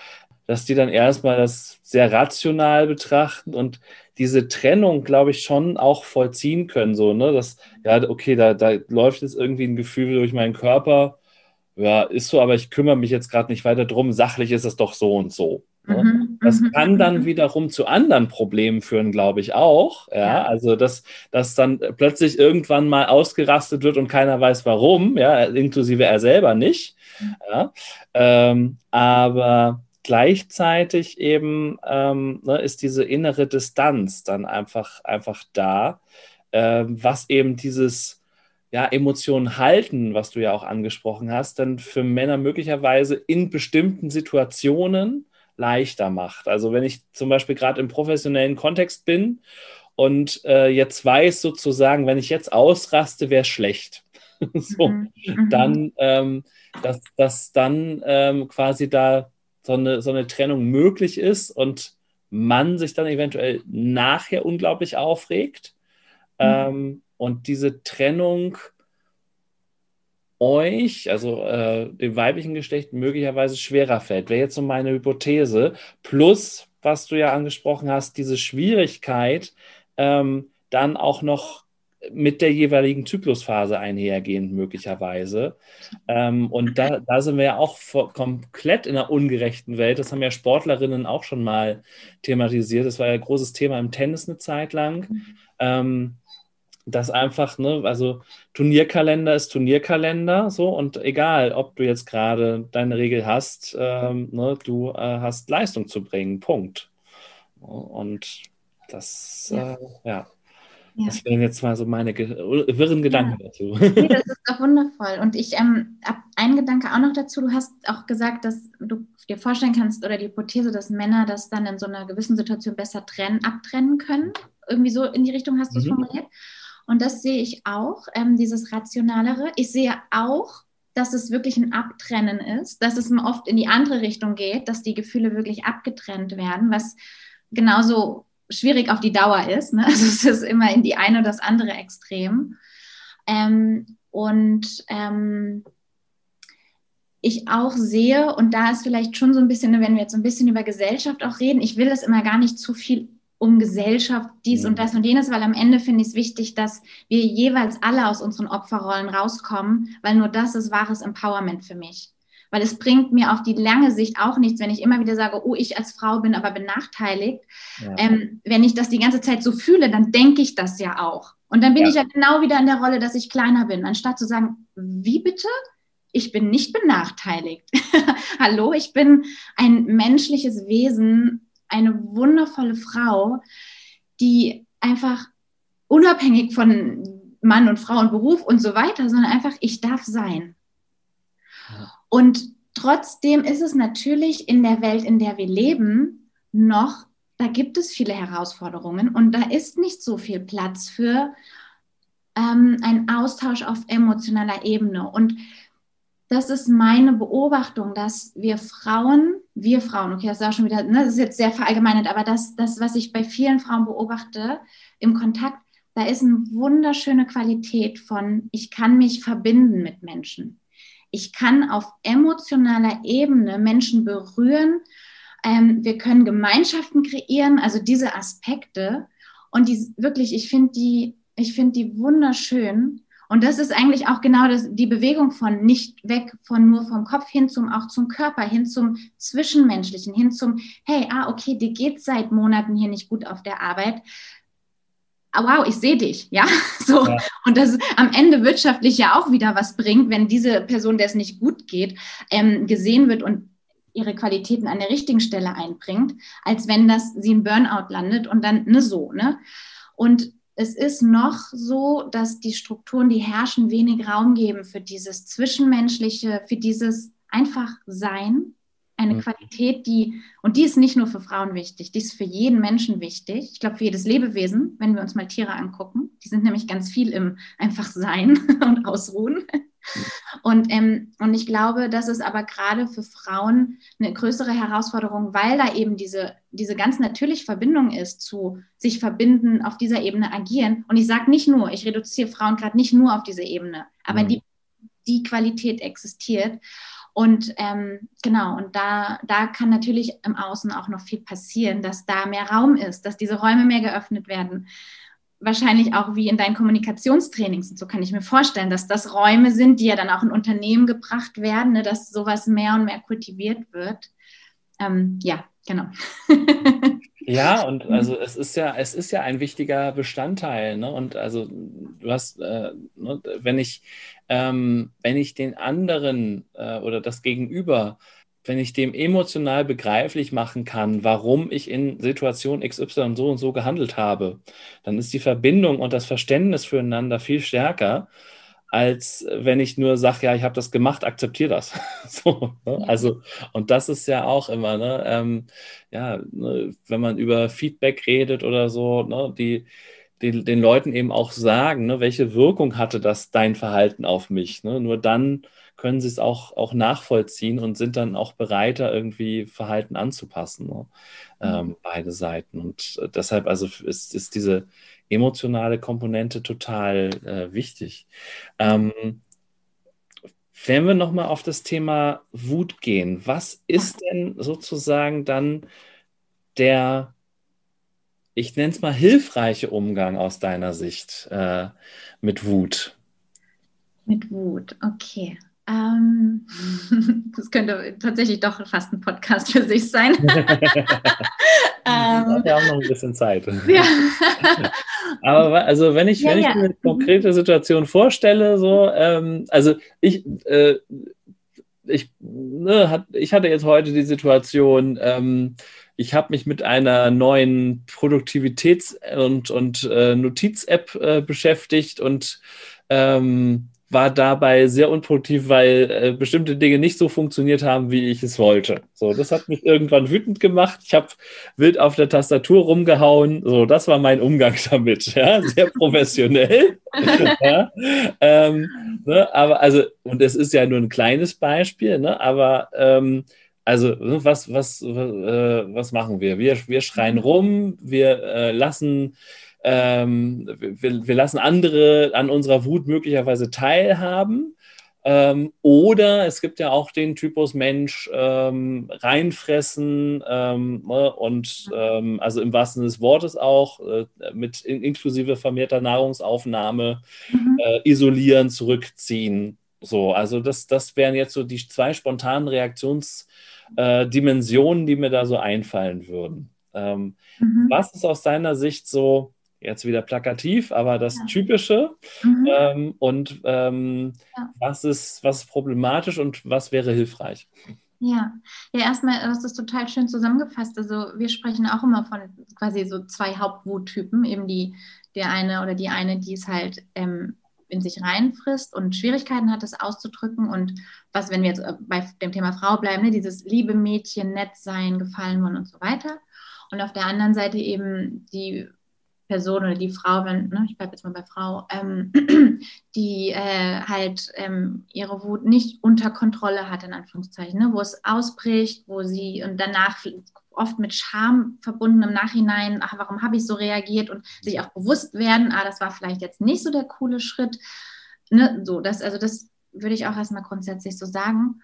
dass die dann erstmal das sehr rational betrachten und diese Trennung, glaube ich, schon auch vollziehen können. So, ne? Dass, ja, okay, da, da läuft jetzt irgendwie ein Gefühl durch meinen Körper ja, ist so, aber ich kümmere mich jetzt gerade nicht weiter drum. Sachlich ist es doch so und so. Ne? Mhm, das mhm, kann dann mhm. wiederum zu anderen Problemen führen, glaube ich auch. Ja, ja, also dass, dass dann plötzlich irgendwann mal ausgerastet wird und keiner weiß warum, ja, inklusive er selber nicht. Mhm. Ja, ähm, aber gleichzeitig eben ähm, ne, ist diese innere Distanz dann einfach, einfach da, äh, was eben dieses ja, Emotionen halten, was du ja auch angesprochen hast, dann für Männer möglicherweise in bestimmten Situationen leichter macht. Also wenn ich zum Beispiel gerade im professionellen Kontext bin und äh, jetzt weiß sozusagen, wenn ich jetzt ausraste, wäre schlecht. so, mhm. mhm. dann, ähm, dass, dass dann ähm, quasi da so eine, so eine Trennung möglich ist und man sich dann eventuell nachher unglaublich aufregt. Mhm. Ähm, und diese Trennung euch, also äh, dem weiblichen Geschlecht, möglicherweise schwerer fällt. Wäre jetzt so meine Hypothese. Plus, was du ja angesprochen hast, diese Schwierigkeit, ähm, dann auch noch mit der jeweiligen Zyklusphase einhergehend möglicherweise. Ähm, und da, da sind wir ja auch vor, komplett in einer ungerechten Welt. Das haben ja Sportlerinnen auch schon mal thematisiert. Das war ja ein großes Thema im Tennis eine Zeit lang. Mhm. Ähm, dass einfach, ne, also Turnierkalender ist Turnierkalender, so und egal, ob du jetzt gerade deine Regel hast, ähm, ne, du äh, hast Leistung zu bringen, Punkt. Und das, ja. Äh, ja. Ja. Das wären jetzt mal so meine wirren Gedanken ja. dazu. Nee, das ist doch wundervoll. Und ich ähm, habe einen Gedanke auch noch dazu. Du hast auch gesagt, dass du dir vorstellen kannst oder die Hypothese, dass Männer das dann in so einer gewissen Situation besser trennen, abtrennen können. Irgendwie so in die Richtung hast du es mhm. formuliert. Und das sehe ich auch, ähm, dieses Rationalere. Ich sehe auch, dass es wirklich ein Abtrennen ist, dass es oft in die andere Richtung geht, dass die Gefühle wirklich abgetrennt werden, was genauso schwierig auf die Dauer ist. Ne? Also es ist immer in die eine oder das andere Extrem. Ähm, und ähm, ich auch sehe, und da ist vielleicht schon so ein bisschen, wenn wir jetzt so ein bisschen über Gesellschaft auch reden, ich will das immer gar nicht zu viel um Gesellschaft, dies mhm. und das und jenes, weil am Ende finde ich es wichtig, dass wir jeweils alle aus unseren Opferrollen rauskommen, weil nur das ist wahres Empowerment für mich. Weil es bringt mir auf die lange Sicht auch nichts, wenn ich immer wieder sage, oh, ich als Frau bin aber benachteiligt. Ja. Ähm, wenn ich das die ganze Zeit so fühle, dann denke ich das ja auch. Und dann bin ja. ich ja genau wieder in der Rolle, dass ich kleiner bin, anstatt zu sagen, wie bitte? Ich bin nicht benachteiligt. Hallo, ich bin ein menschliches Wesen eine wundervolle Frau, die einfach unabhängig von Mann und Frau und Beruf und so weiter, sondern einfach, ich darf sein. Ja. Und trotzdem ist es natürlich in der Welt, in der wir leben, noch, da gibt es viele Herausforderungen und da ist nicht so viel Platz für ähm, einen Austausch auf emotionaler Ebene. Und das ist meine Beobachtung, dass wir Frauen, wir Frauen, okay, das ist auch schon wieder, ne, das ist jetzt sehr verallgemeinert, aber das, das, was ich bei vielen Frauen beobachte im Kontakt, da ist eine wunderschöne Qualität von, ich kann mich verbinden mit Menschen. Ich kann auf emotionaler Ebene Menschen berühren. Ähm, wir können Gemeinschaften kreieren, also diese Aspekte. Und die wirklich, ich finde die, ich finde die wunderschön. Und das ist eigentlich auch genau das, die Bewegung von nicht weg von nur vom Kopf hin zum auch zum Körper, hin zum Zwischenmenschlichen, hin zum, hey, ah, okay, dir geht seit Monaten hier nicht gut auf der Arbeit. Ah, wow, ich sehe dich, ja, so. Ja. Und das am Ende wirtschaftlich ja auch wieder was bringt, wenn diese Person, der es nicht gut geht, ähm, gesehen wird und ihre Qualitäten an der richtigen Stelle einbringt, als wenn das sie im Burnout landet und dann ne so, ne? Und es ist noch so, dass die Strukturen, die herrschen, wenig Raum geben für dieses Zwischenmenschliche, für dieses einfach Sein, eine mhm. Qualität, die, und die ist nicht nur für Frauen wichtig, die ist für jeden Menschen wichtig. Ich glaube, für jedes Lebewesen, wenn wir uns mal Tiere angucken. Die sind nämlich ganz viel im einfach Sein und Ausruhen. Und, ähm, und ich glaube, das ist aber gerade für Frauen eine größere Herausforderung, weil da eben diese, diese ganz natürliche Verbindung ist zu sich verbinden, auf dieser Ebene agieren. Und ich sage nicht nur, ich reduziere Frauen gerade nicht nur auf diese Ebene, aber mhm. die, die Qualität existiert. Und ähm, genau, und da, da kann natürlich im Außen auch noch viel passieren, dass da mehr Raum ist, dass diese Räume mehr geöffnet werden. Wahrscheinlich auch wie in deinen Kommunikationstrainings. Und so kann ich mir vorstellen, dass das Räume sind, die ja dann auch in Unternehmen gebracht werden, ne, dass sowas mehr und mehr kultiviert wird. Ähm, ja, genau. Ja, und also es ist ja, es ist ja ein wichtiger Bestandteil, ne? Und also du hast, äh, ne, wenn ich, ähm, wenn ich den anderen äh, oder das Gegenüber, wenn ich dem emotional begreiflich machen kann, warum ich in Situation XY so und so gehandelt habe, dann ist die Verbindung und das Verständnis füreinander viel stärker, als wenn ich nur sage, ja, ich habe das gemacht, akzeptiere das. so, ne? Also, und das ist ja auch immer, ne, ähm, ja, ne, wenn man über Feedback redet oder so, ne, die, die, den Leuten eben auch sagen, ne, welche Wirkung hatte das dein Verhalten auf mich. Ne? Nur dann können sie es auch, auch nachvollziehen und sind dann auch bereiter, irgendwie Verhalten anzupassen. Ne? Ähm, mhm. beide Seiten. Und äh, deshalb also ist, ist diese emotionale Komponente total äh, wichtig. Ähm, wenn wir nochmal auf das Thema Wut gehen, was ist denn sozusagen dann der, ich nenne es mal, hilfreiche Umgang aus deiner Sicht äh, mit Wut? Mit Wut, okay. Ähm, das könnte tatsächlich doch fast ein Podcast für sich sein. ähm, wir haben noch ein bisschen Zeit. Ja. Aber also wenn ich, ja, wenn ich ja. mir eine konkrete Situation vorstelle, so, ähm, also ich, äh, ich, ne, hat, ich hatte jetzt heute die Situation, ähm, ich habe mich mit einer neuen Produktivitäts- und, und äh, Notiz-App äh, beschäftigt und ähm, war dabei sehr unproduktiv, weil äh, bestimmte Dinge nicht so funktioniert haben, wie ich es wollte. So, das hat mich irgendwann wütend gemacht. Ich habe wild auf der Tastatur rumgehauen. So, das war mein Umgang damit. Ja, sehr professionell. ja, ähm, ne, aber also, und es ist ja nur ein kleines Beispiel, ne, aber ähm, also ne, was, was, äh, was machen wir? Wir, wir schreien rum, wir äh, lassen ähm, wir, wir, lassen andere an unserer Wut möglicherweise teilhaben. Ähm, oder es gibt ja auch den Typus Mensch ähm, reinfressen ähm, ne, und ähm, also im wahrsten Sinne des Wortes auch äh, mit in, inklusive vermehrter Nahrungsaufnahme mhm. äh, isolieren, zurückziehen. So, also das, das wären jetzt so die zwei spontanen Reaktionsdimensionen, äh, die mir da so einfallen würden. Ähm, mhm. Was ist aus deiner Sicht so jetzt wieder plakativ, aber das ja. Typische mhm. ähm, und ähm, ja. was, ist, was ist problematisch und was wäre hilfreich? Ja, ja, erstmal, das ist total schön zusammengefasst. Also wir sprechen auch immer von quasi so zwei Hauptwuttypen, eben die, der eine oder die eine, die es halt ähm, in sich reinfrisst und Schwierigkeiten hat, das auszudrücken. Und was, wenn wir jetzt äh, bei dem Thema Frau bleiben, ne, dieses liebe Mädchen, nett sein, gefallen wollen und so weiter. Und auf der anderen Seite eben die Person oder die Frau, wenn, ne, ich bleibe jetzt mal bei Frau, ähm, die äh, halt ähm, ihre Wut nicht unter Kontrolle hat, in Anführungszeichen, ne, wo es ausbricht, wo sie und danach oft mit Scham verbunden im Nachhinein, ach, warum habe ich so reagiert und sich auch bewusst werden, ah, das war vielleicht jetzt nicht so der coole Schritt. Ne, so, das, also das würde ich auch erstmal grundsätzlich so sagen.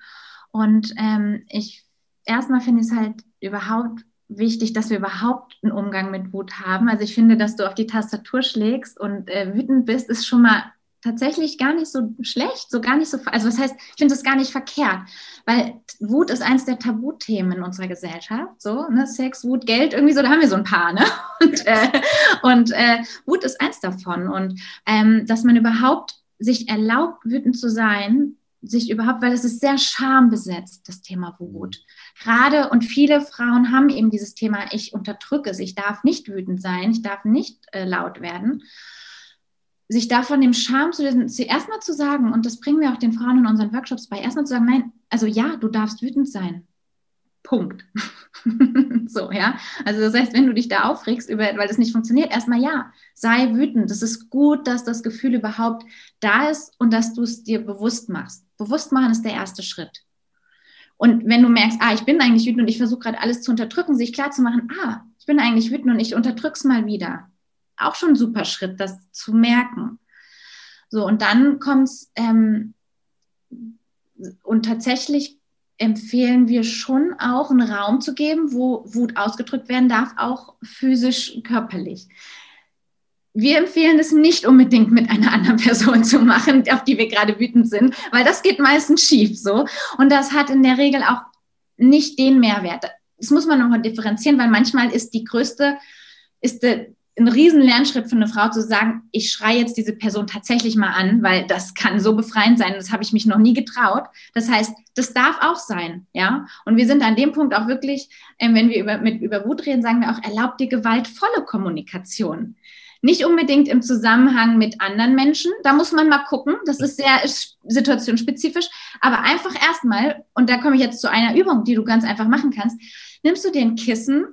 Und ähm, ich erstmal finde ich es halt überhaupt wichtig, dass wir überhaupt einen Umgang mit Wut haben. Also ich finde, dass du auf die Tastatur schlägst und äh, wütend bist, ist schon mal tatsächlich gar nicht so schlecht, so gar nicht so, also was heißt, ich finde das gar nicht verkehrt, weil Wut ist eins der Tabuthemen in unserer Gesellschaft, so, ne, Sex, Wut, Geld, irgendwie so, da haben wir so ein paar, ne, und, äh, und äh, Wut ist eins davon. Und ähm, dass man überhaupt sich erlaubt, wütend zu sein, sich überhaupt, weil es ist sehr schambesetzt, das Thema Wut. Gerade und viele Frauen haben eben dieses Thema, ich unterdrücke es, ich darf nicht wütend sein, ich darf nicht äh, laut werden. Sich davon dem Scham zu lösen, zuerst mal zu sagen, und das bringen wir auch den Frauen in unseren Workshops bei, erstmal zu sagen, nein, also ja, du darfst wütend sein. Punkt. so, ja. Also das heißt, wenn du dich da aufregst, über, weil das nicht funktioniert, erstmal ja, sei wütend. Es ist gut, dass das Gefühl überhaupt da ist und dass du es dir bewusst machst. Bewusst machen ist der erste Schritt. Und wenn du merkst, ah, ich bin eigentlich wütend und ich versuche gerade alles zu unterdrücken, sich klar zu machen, ah, ich bin eigentlich wütend und ich unterdrücke es mal wieder. Auch schon ein super Schritt, das zu merken. So, und dann kommt es, ähm, und tatsächlich empfehlen wir schon auch einen Raum zu geben, wo Wut ausgedrückt werden darf, auch physisch, körperlich. Wir empfehlen es nicht unbedingt mit einer anderen Person zu machen, auf die wir gerade wütend sind, weil das geht meistens schief so. Und das hat in der Regel auch nicht den Mehrwert. Das muss man nochmal differenzieren, weil manchmal ist die größte, ist der, ein riesen Lernschritt für eine Frau zu sagen, ich schreie jetzt diese Person tatsächlich mal an, weil das kann so befreiend sein, das habe ich mich noch nie getraut. Das heißt, das darf auch sein, ja. Und wir sind an dem Punkt auch wirklich, äh, wenn wir über, mit, über Wut reden, sagen wir auch, erlaubt dir gewaltvolle Kommunikation. Nicht unbedingt im Zusammenhang mit anderen Menschen, da muss man mal gucken, das ist sehr situationsspezifisch, aber einfach erstmal, und da komme ich jetzt zu einer Übung, die du ganz einfach machen kannst, nimmst du dir ein Kissen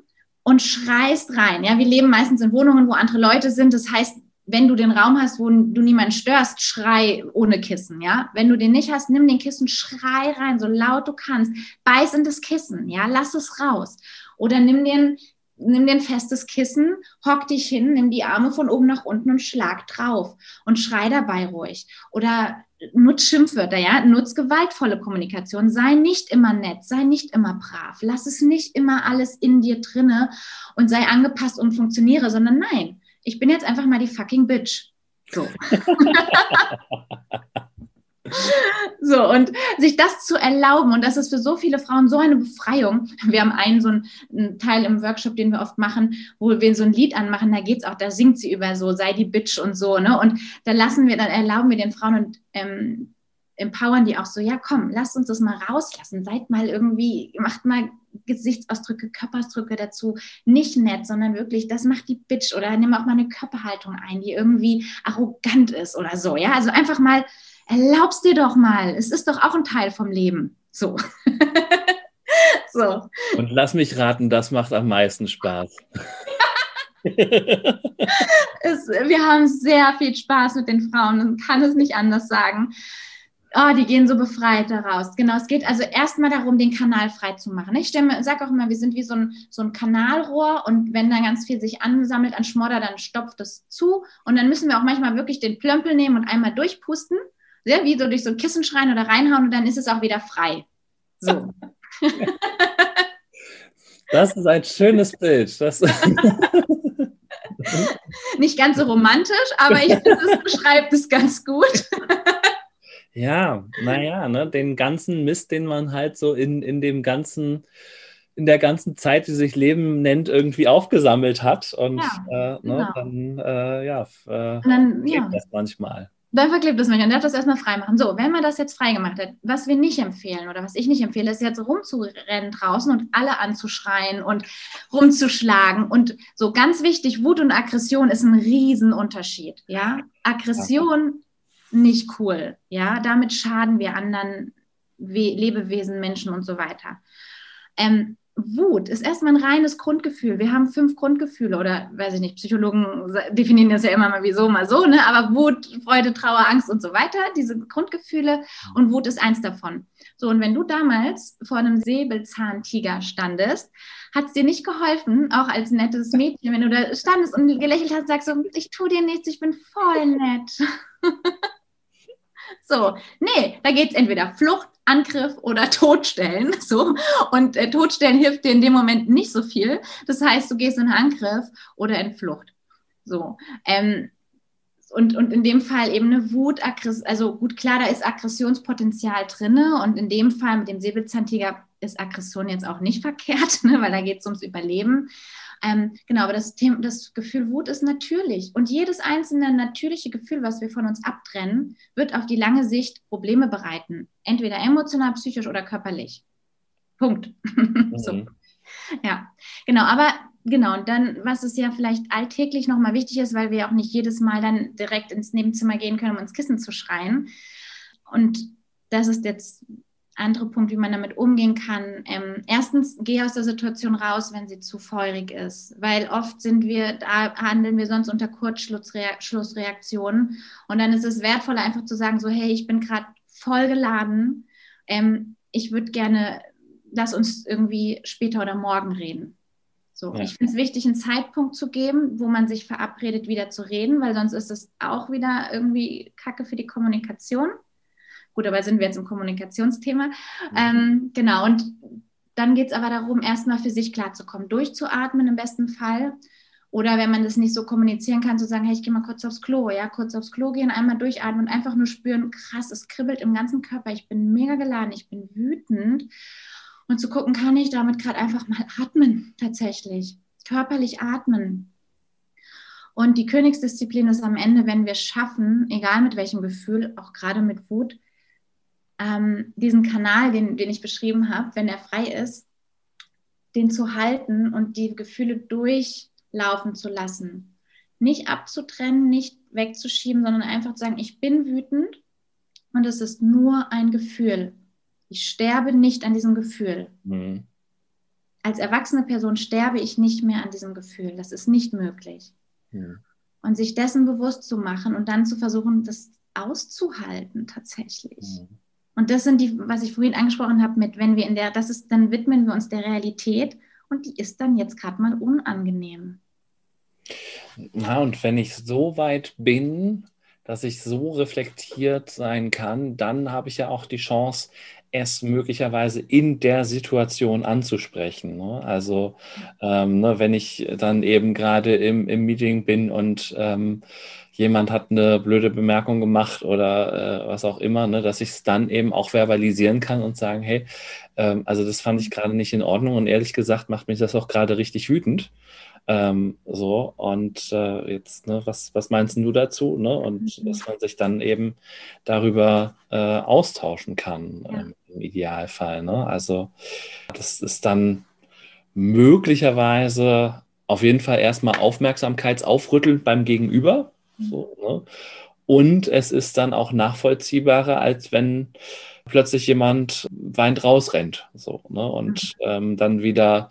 und schreist rein. Ja, wir leben meistens in Wohnungen, wo andere Leute sind. Das heißt, wenn du den Raum hast, wo du niemanden störst, schrei ohne Kissen, ja. Wenn du den nicht hast, nimm den Kissen, schrei rein, so laut du kannst. Beiß in das Kissen, ja, lass es raus. Oder nimm den, nimm den festes Kissen, hock dich hin, nimm die Arme von oben nach unten und schlag drauf und schrei dabei ruhig. Oder nutz Schimpfwörter, ja, nutz gewaltvolle Kommunikation, sei nicht immer nett, sei nicht immer brav, lass es nicht immer alles in dir drinne und sei angepasst und funktioniere, sondern nein, ich bin jetzt einfach mal die fucking Bitch. So. So, und sich das zu erlauben, und das ist für so viele Frauen so eine Befreiung. Wir haben einen so einen, einen Teil im Workshop, den wir oft machen, wo wir so ein Lied anmachen, da geht es auch, da singt sie über so, sei die Bitch und so, ne? Und da lassen wir, dann erlauben wir den Frauen und ähm, empowern die auch so, ja komm, lasst uns das mal rauslassen, seid mal irgendwie, macht mal Gesichtsausdrücke, Körperausdrücke dazu, nicht nett, sondern wirklich, das macht die Bitch oder nimm auch mal eine Körperhaltung ein, die irgendwie arrogant ist oder so, ja, also einfach mal erlaub's dir doch mal. Es ist doch auch ein Teil vom Leben. So. so. Und lass mich raten, das macht am meisten Spaß. es, wir haben sehr viel Spaß mit den Frauen Man kann es nicht anders sagen. Oh, die gehen so befreit daraus. Genau, es geht also erstmal darum, den Kanal frei zu machen. Ich sage auch immer, wir sind wie so ein, so ein Kanalrohr und wenn dann ganz viel sich ansammelt an Schmodder, dann stopft es zu und dann müssen wir auch manchmal wirklich den Plömpel nehmen und einmal durchpusten ja, wie so durch so ein Kissen schreien oder reinhauen und dann ist es auch wieder frei. So. Das ist ein schönes Bild. Das Nicht ganz so romantisch, aber ich finde, es beschreibt es ganz gut. Ja, naja, ne, den ganzen Mist, den man halt so in, in dem ganzen, in der ganzen Zeit, die sich Leben nennt, irgendwie aufgesammelt hat. Und ja, äh, ne, genau. dann, äh, ja, äh, dann, ja. das manchmal. Dann verklebt es mich und darf das erstmal freimachen. So, wenn man das jetzt freigemacht hat, was wir nicht empfehlen oder was ich nicht empfehle, ist jetzt rumzurennen draußen und alle anzuschreien und rumzuschlagen. Und so ganz wichtig, Wut und Aggression ist ein Riesenunterschied. Ja, Aggression nicht cool. Ja, damit schaden wir anderen Lebewesen, Menschen und so weiter. Ähm, Wut ist erstmal ein reines Grundgefühl. Wir haben fünf Grundgefühle oder weiß ich nicht, Psychologen definieren das ja immer mal wie so, mal so, ne? aber Wut, Freude, Trauer, Angst und so weiter, diese Grundgefühle und Wut ist eins davon. So, und wenn du damals vor einem Säbelzahntiger standest, hat es dir nicht geholfen, auch als nettes Mädchen, wenn du da standest und gelächelt hast, sagst so, ich tue dir nichts, ich bin voll nett. so, nee, da geht es entweder Flucht, Angriff oder Todstellen. So. Und äh, Todstellen hilft dir in dem Moment nicht so viel. Das heißt, du gehst in Angriff oder in Flucht. So. Ähm, und, und in dem Fall eben eine Wut, also gut, klar, da ist Aggressionspotenzial drin. Und in dem Fall mit dem Säbelzahntiger ist Aggression jetzt auch nicht verkehrt, ne, weil da geht es ums Überleben. Ähm, genau, aber das, Thema, das Gefühl Wut ist natürlich. Und jedes einzelne natürliche Gefühl, was wir von uns abtrennen, wird auf die lange Sicht Probleme bereiten. Entweder emotional, psychisch oder körperlich. Punkt. Mhm. so. Ja, genau. Aber genau, und dann, was es ja vielleicht alltäglich nochmal wichtig ist, weil wir auch nicht jedes Mal dann direkt ins Nebenzimmer gehen können, um ins Kissen zu schreien. Und das ist jetzt andere Punkt, wie man damit umgehen kann. Ähm, erstens, geh aus der Situation raus, wenn sie zu feurig ist, weil oft sind wir, da handeln wir sonst unter Kurzschlussreaktionen und dann ist es wertvoller, einfach zu sagen, so, hey, ich bin gerade voll geladen, ähm, ich würde gerne, lass uns irgendwie später oder morgen reden. So, ja. ich finde es wichtig, einen Zeitpunkt zu geben, wo man sich verabredet, wieder zu reden, weil sonst ist es auch wieder irgendwie Kacke für die Kommunikation. Gut, aber sind wir jetzt im Kommunikationsthema. Mhm. Ähm, genau, und dann geht es aber darum, erstmal für sich klarzukommen, durchzuatmen im besten Fall. Oder wenn man das nicht so kommunizieren kann, zu sagen, hey, ich gehe mal kurz aufs Klo, ja, kurz aufs Klo gehen, einmal durchatmen und einfach nur spüren, krass, es kribbelt im ganzen Körper, ich bin mega geladen, ich bin wütend. Und zu gucken, kann ich damit gerade einfach mal atmen, tatsächlich, körperlich atmen. Und die Königsdisziplin ist am Ende, wenn wir schaffen, egal mit welchem Gefühl, auch gerade mit Wut, ähm, diesen Kanal, den, den ich beschrieben habe, wenn er frei ist, den zu halten und die Gefühle durchlaufen zu lassen. Nicht abzutrennen, nicht wegzuschieben, sondern einfach zu sagen, ich bin wütend und es ist nur ein Gefühl. Ich sterbe nicht an diesem Gefühl. Mhm. Als erwachsene Person sterbe ich nicht mehr an diesem Gefühl. Das ist nicht möglich. Mhm. Und sich dessen bewusst zu machen und dann zu versuchen, das auszuhalten tatsächlich. Mhm. Und das sind die, was ich vorhin angesprochen habe, mit wenn wir in der, das ist, dann widmen wir uns der Realität und die ist dann jetzt gerade mal unangenehm. Na, und wenn ich so weit bin, dass ich so reflektiert sein kann, dann habe ich ja auch die Chance, es möglicherweise in der Situation anzusprechen. Ne? Also ähm, ne, wenn ich dann eben gerade im, im Meeting bin und ähm, jemand hat eine blöde Bemerkung gemacht oder äh, was auch immer, ne, dass ich es dann eben auch verbalisieren kann und sagen, hey, ähm, also das fand ich gerade nicht in Ordnung und ehrlich gesagt macht mich das auch gerade richtig wütend. Ähm, so, und äh, jetzt, ne, was, was meinst du dazu? Ne? Und mhm. dass man sich dann eben darüber äh, austauschen kann, ja. ähm, im Idealfall. Ne? Also das ist dann möglicherweise auf jeden Fall erstmal Aufmerksamkeitsaufrütteln beim Gegenüber, so, ne? Und es ist dann auch nachvollziehbarer, als wenn plötzlich jemand weint rausrennt. So, ne? Und mhm. ähm, dann wieder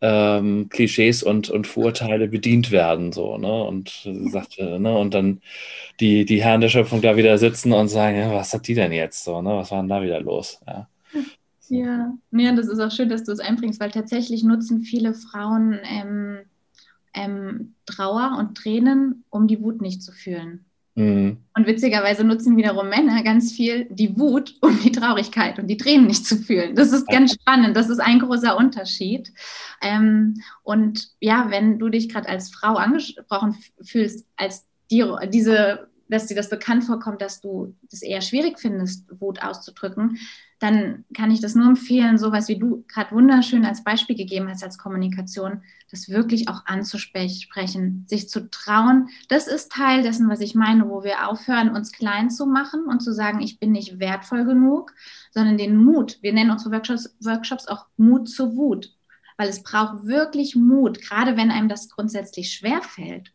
ähm, Klischees und, und Vorurteile bedient werden. So, ne? Und sagt, ne? und dann die, die Herren der Schöpfung da wieder sitzen und sagen, ja, was hat die denn jetzt? So, ne? Was war denn da wieder los? Ja. Ja, ja, das ist auch schön, dass du es einbringst, weil tatsächlich nutzen viele Frauen ähm, ähm, Trauer und Tränen, um die Wut nicht zu fühlen. Mhm. Und witzigerweise nutzen wiederum Männer ganz viel die Wut, um die Traurigkeit und die Tränen nicht zu fühlen. Das ist ganz spannend. Das ist ein großer Unterschied. Ähm, und ja, wenn du dich gerade als Frau angesprochen fühlst, als die, diese, dass dir das bekannt vorkommt, dass du das eher schwierig findest, Wut auszudrücken, dann kann ich das nur empfehlen, sowas wie du gerade wunderschön als Beispiel gegeben hast, als Kommunikation, das wirklich auch anzusprechen, sich zu trauen. Das ist Teil dessen, was ich meine, wo wir aufhören, uns klein zu machen und zu sagen, ich bin nicht wertvoll genug, sondern den Mut. Wir nennen unsere Workshops, Workshops auch Mut zur Wut, weil es braucht wirklich Mut, gerade wenn einem das grundsätzlich schwer fällt.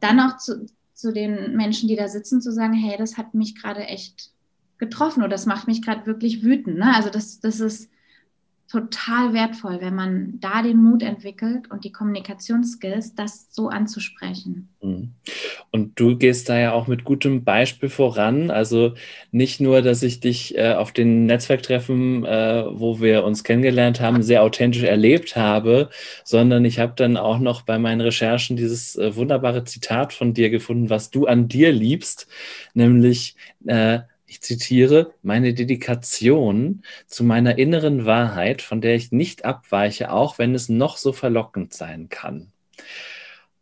Dann auch zu, zu den Menschen, die da sitzen, zu sagen, hey, das hat mich gerade echt getroffen oder das macht mich gerade wirklich wütend. Ne? Also das, das ist total wertvoll, wenn man da den Mut entwickelt und die Kommunikationsskills, das so anzusprechen. Mhm. Und du gehst da ja auch mit gutem Beispiel voran. Also nicht nur, dass ich dich äh, auf den Netzwerktreffen, äh, wo wir uns kennengelernt haben, sehr authentisch erlebt habe, sondern ich habe dann auch noch bei meinen Recherchen dieses äh, wunderbare Zitat von dir gefunden, was du an dir liebst, nämlich äh, ich zitiere, meine Dedikation zu meiner inneren Wahrheit, von der ich nicht abweiche, auch wenn es noch so verlockend sein kann.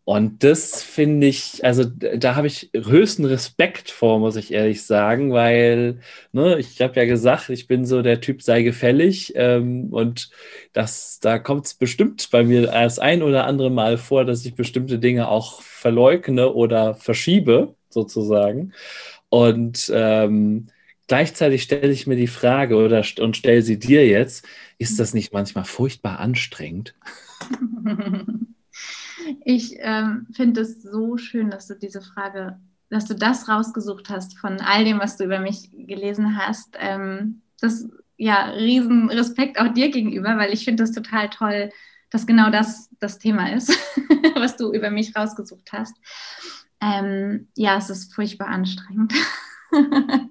Und das finde ich, also da habe ich höchsten Respekt vor, muss ich ehrlich sagen, weil ne, ich habe ja gesagt, ich bin so der Typ sei gefällig ähm, und das, da kommt es bestimmt bei mir das ein oder andere Mal vor, dass ich bestimmte Dinge auch verleugne oder verschiebe, sozusagen. Und ähm, gleichzeitig stelle ich mir die Frage oder und stelle sie dir jetzt, ist das nicht manchmal furchtbar anstrengend? Ich ähm, finde es so schön, dass du diese Frage, dass du das rausgesucht hast von all dem, was du über mich gelesen hast. Ähm, das ja riesen Respekt auch dir gegenüber, weil ich finde das total toll, dass genau das das Thema ist, was du über mich rausgesucht hast. Ähm, ja, es ist furchtbar anstrengend.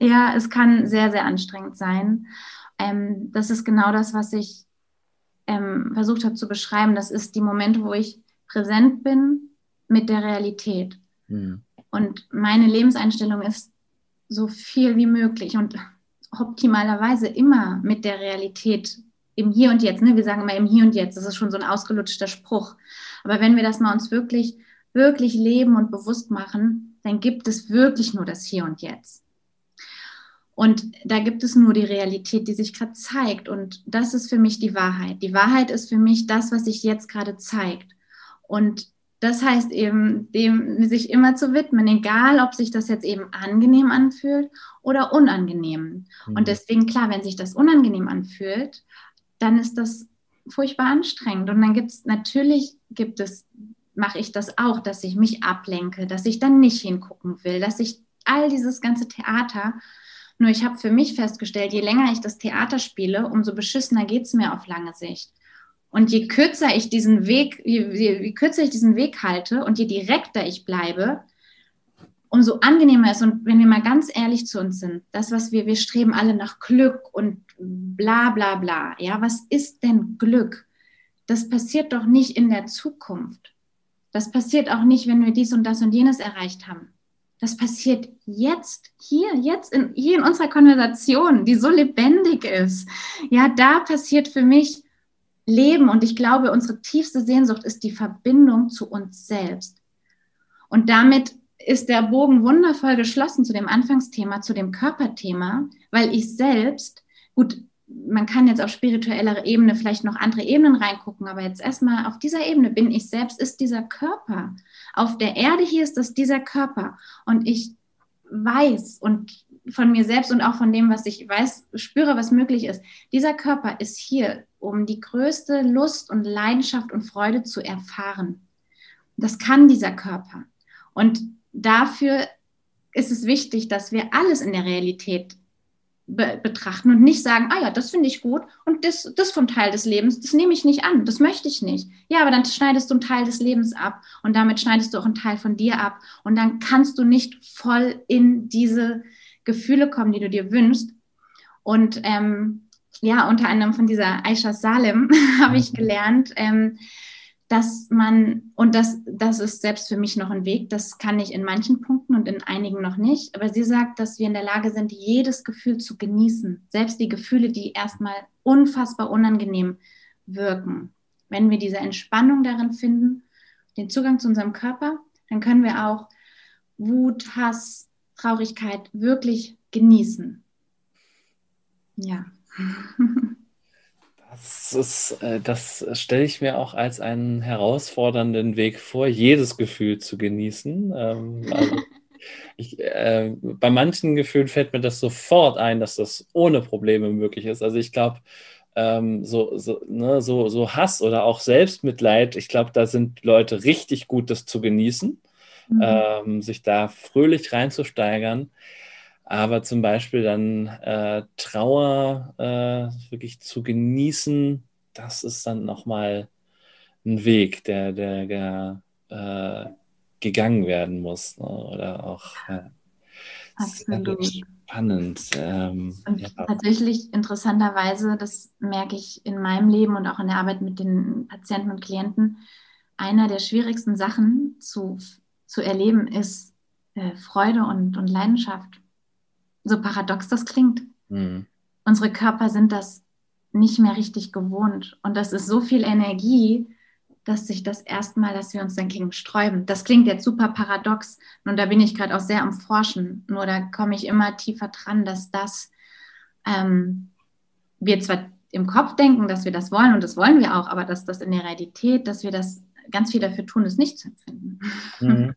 ja, es kann sehr, sehr anstrengend sein. Ähm, das ist genau das, was ich ähm, versucht habe zu beschreiben. Das ist die Momente, wo ich präsent bin mit der Realität. Mhm. Und meine Lebenseinstellung ist so viel wie möglich und optimalerweise immer mit der Realität im Hier und Jetzt. Ne? Wir sagen immer im Hier und Jetzt. Das ist schon so ein ausgelutschter Spruch. Aber wenn wir das mal uns wirklich, wirklich leben und bewusst machen, dann gibt es wirklich nur das Hier und Jetzt. Und da gibt es nur die Realität, die sich gerade zeigt. Und das ist für mich die Wahrheit. Die Wahrheit ist für mich das, was sich jetzt gerade zeigt. Und das heißt eben, dem sich immer zu widmen, egal ob sich das jetzt eben angenehm anfühlt oder unangenehm. Mhm. Und deswegen, klar, wenn sich das unangenehm anfühlt, dann ist das furchtbar anstrengend. Und dann gibt es, natürlich gibt es, mache ich das auch, dass ich mich ablenke, dass ich dann nicht hingucken will, dass ich all dieses ganze Theater nur ich habe für mich festgestellt, je länger ich das Theater spiele, umso beschissener geht es mir auf lange Sicht. Und je kürzer ich diesen Weg, je, je, je kürzer ich diesen Weg halte und je direkter ich bleibe, umso angenehmer ist. Und wenn wir mal ganz ehrlich zu uns sind, das, was wir, wir streben alle nach Glück und bla bla bla. Ja, was ist denn Glück? Das passiert doch nicht in der Zukunft. Das passiert auch nicht, wenn wir dies und das und jenes erreicht haben. Das passiert jetzt, hier, jetzt, in, hier in unserer Konversation, die so lebendig ist. Ja, da passiert für mich Leben und ich glaube, unsere tiefste Sehnsucht ist die Verbindung zu uns selbst. Und damit ist der Bogen wundervoll geschlossen zu dem Anfangsthema, zu dem Körperthema, weil ich selbst, gut, man kann jetzt auf spiritueller Ebene vielleicht noch andere Ebenen reingucken, aber jetzt erstmal auf dieser Ebene bin ich selbst, ist dieser Körper. Auf der Erde hier ist das dieser Körper. Und ich weiß und von mir selbst und auch von dem, was ich weiß, spüre, was möglich ist. Dieser Körper ist hier, um die größte Lust und Leidenschaft und Freude zu erfahren. Das kann dieser Körper. Und dafür ist es wichtig, dass wir alles in der Realität be betrachten und nicht sagen, ah ja, das finde ich gut und das, das vom Teil des Lebens, das nehme ich nicht an, das möchte ich nicht. Ja, aber dann schneidest du einen Teil des Lebens ab und damit schneidest du auch einen Teil von dir ab und dann kannst du nicht voll in diese Gefühle kommen, die du dir wünschst. Und ähm, ja, unter anderem von dieser Aisha Salem habe ich mhm. gelernt, ähm, dass man, und das, das ist selbst für mich noch ein Weg, das kann ich in manchen Punkten und in einigen noch nicht, aber sie sagt, dass wir in der Lage sind, jedes Gefühl zu genießen, selbst die Gefühle, die erstmal unfassbar unangenehm wirken. Wenn wir diese Entspannung darin finden, den Zugang zu unserem Körper, dann können wir auch Wut, Hass, Traurigkeit wirklich genießen. Ja. Das, ist, äh, das stelle ich mir auch als einen herausfordernden Weg vor, jedes Gefühl zu genießen. Ähm, also ich, äh, bei manchen Gefühlen fällt mir das sofort ein, dass das ohne Probleme möglich ist. Also ich glaube, ähm, so, so, ne, so, so Hass oder auch Selbstmitleid, ich glaube, da sind Leute richtig gut, das zu genießen, mhm. ähm, sich da fröhlich reinzusteigern. Aber zum Beispiel dann äh, Trauer äh, wirklich zu genießen, das ist dann nochmal ein Weg, der, der, der äh, gegangen werden muss. Ne? Oder auch äh, spannend. Ähm, und ja. tatsächlich interessanterweise, das merke ich in meinem Leben und auch in der Arbeit mit den Patienten und Klienten, einer der schwierigsten Sachen zu, zu erleben ist äh, Freude und, und Leidenschaft so paradox das klingt. Mhm. Unsere Körper sind das nicht mehr richtig gewohnt. Und das ist so viel Energie, dass sich das erstmal, dass wir uns dagegen sträuben. Das klingt jetzt super paradox und da bin ich gerade auch sehr am Forschen. Nur da komme ich immer tiefer dran, dass das ähm, wir zwar im Kopf denken, dass wir das wollen und das wollen wir auch, aber dass das in der Realität, dass wir das ganz viel dafür tun, es nicht zu empfinden. Mhm.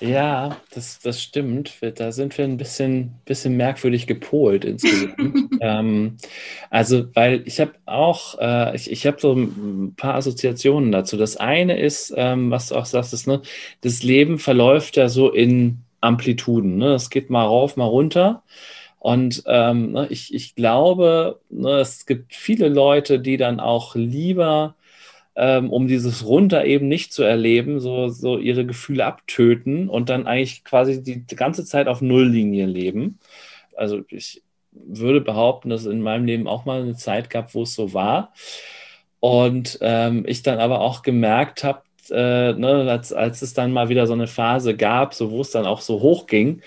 Ja, das, das stimmt. Da sind wir ein bisschen, bisschen merkwürdig gepolt insgesamt. ähm, also, weil ich habe auch, äh, ich, ich habe so ein paar Assoziationen dazu. Das eine ist, ähm, was du auch sagst, ist, ne, das Leben verläuft ja so in Amplituden. Ne? Es geht mal rauf, mal runter. Und ähm, ne, ich, ich glaube, ne, es gibt viele Leute, die dann auch lieber ähm, um dieses Runter eben nicht zu erleben, so, so ihre Gefühle abtöten und dann eigentlich quasi die, ganze Zeit auf Nulllinie leben. Also ich würde behaupten, dass es in meinem Leben auch mal eine Zeit gab, wo es so war. Und ähm, ich dann aber auch gemerkt habe, äh, ne, als, als es dann mal wieder so eine Phase gab, so wo es dann auch so hoch ging,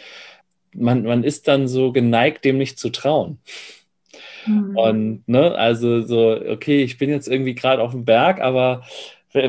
man, man ist dann so geneigt, dem nicht zu trauen. Mhm. Und, ne, also so, okay, ich bin jetzt irgendwie gerade auf dem Berg, aber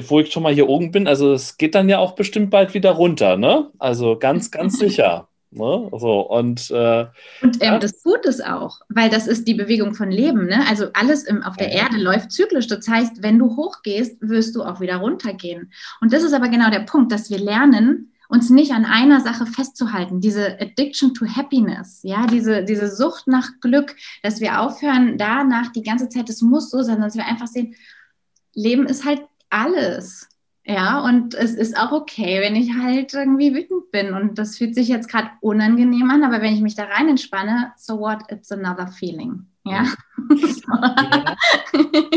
wo ich schon mal hier oben bin, also es geht dann ja auch bestimmt bald wieder runter, ne? Also ganz, ganz sicher. Ne? So, und äh, und ähm, ja. das tut es auch, weil das ist die Bewegung von Leben. Ne? Also alles im, auf der ja. Erde läuft zyklisch. Das heißt, wenn du hochgehst, wirst du auch wieder runtergehen. Und das ist aber genau der Punkt, dass wir lernen, uns nicht an einer Sache festzuhalten, diese Addiction to Happiness, ja, diese, diese Sucht nach Glück, dass wir aufhören, danach die ganze Zeit, es muss so sein, dass wir einfach sehen, Leben ist halt alles. Ja, und es ist auch okay, wenn ich halt irgendwie wütend bin. Und das fühlt sich jetzt gerade unangenehm an, aber wenn ich mich da rein entspanne, so what, it's another feeling. Ja, ja,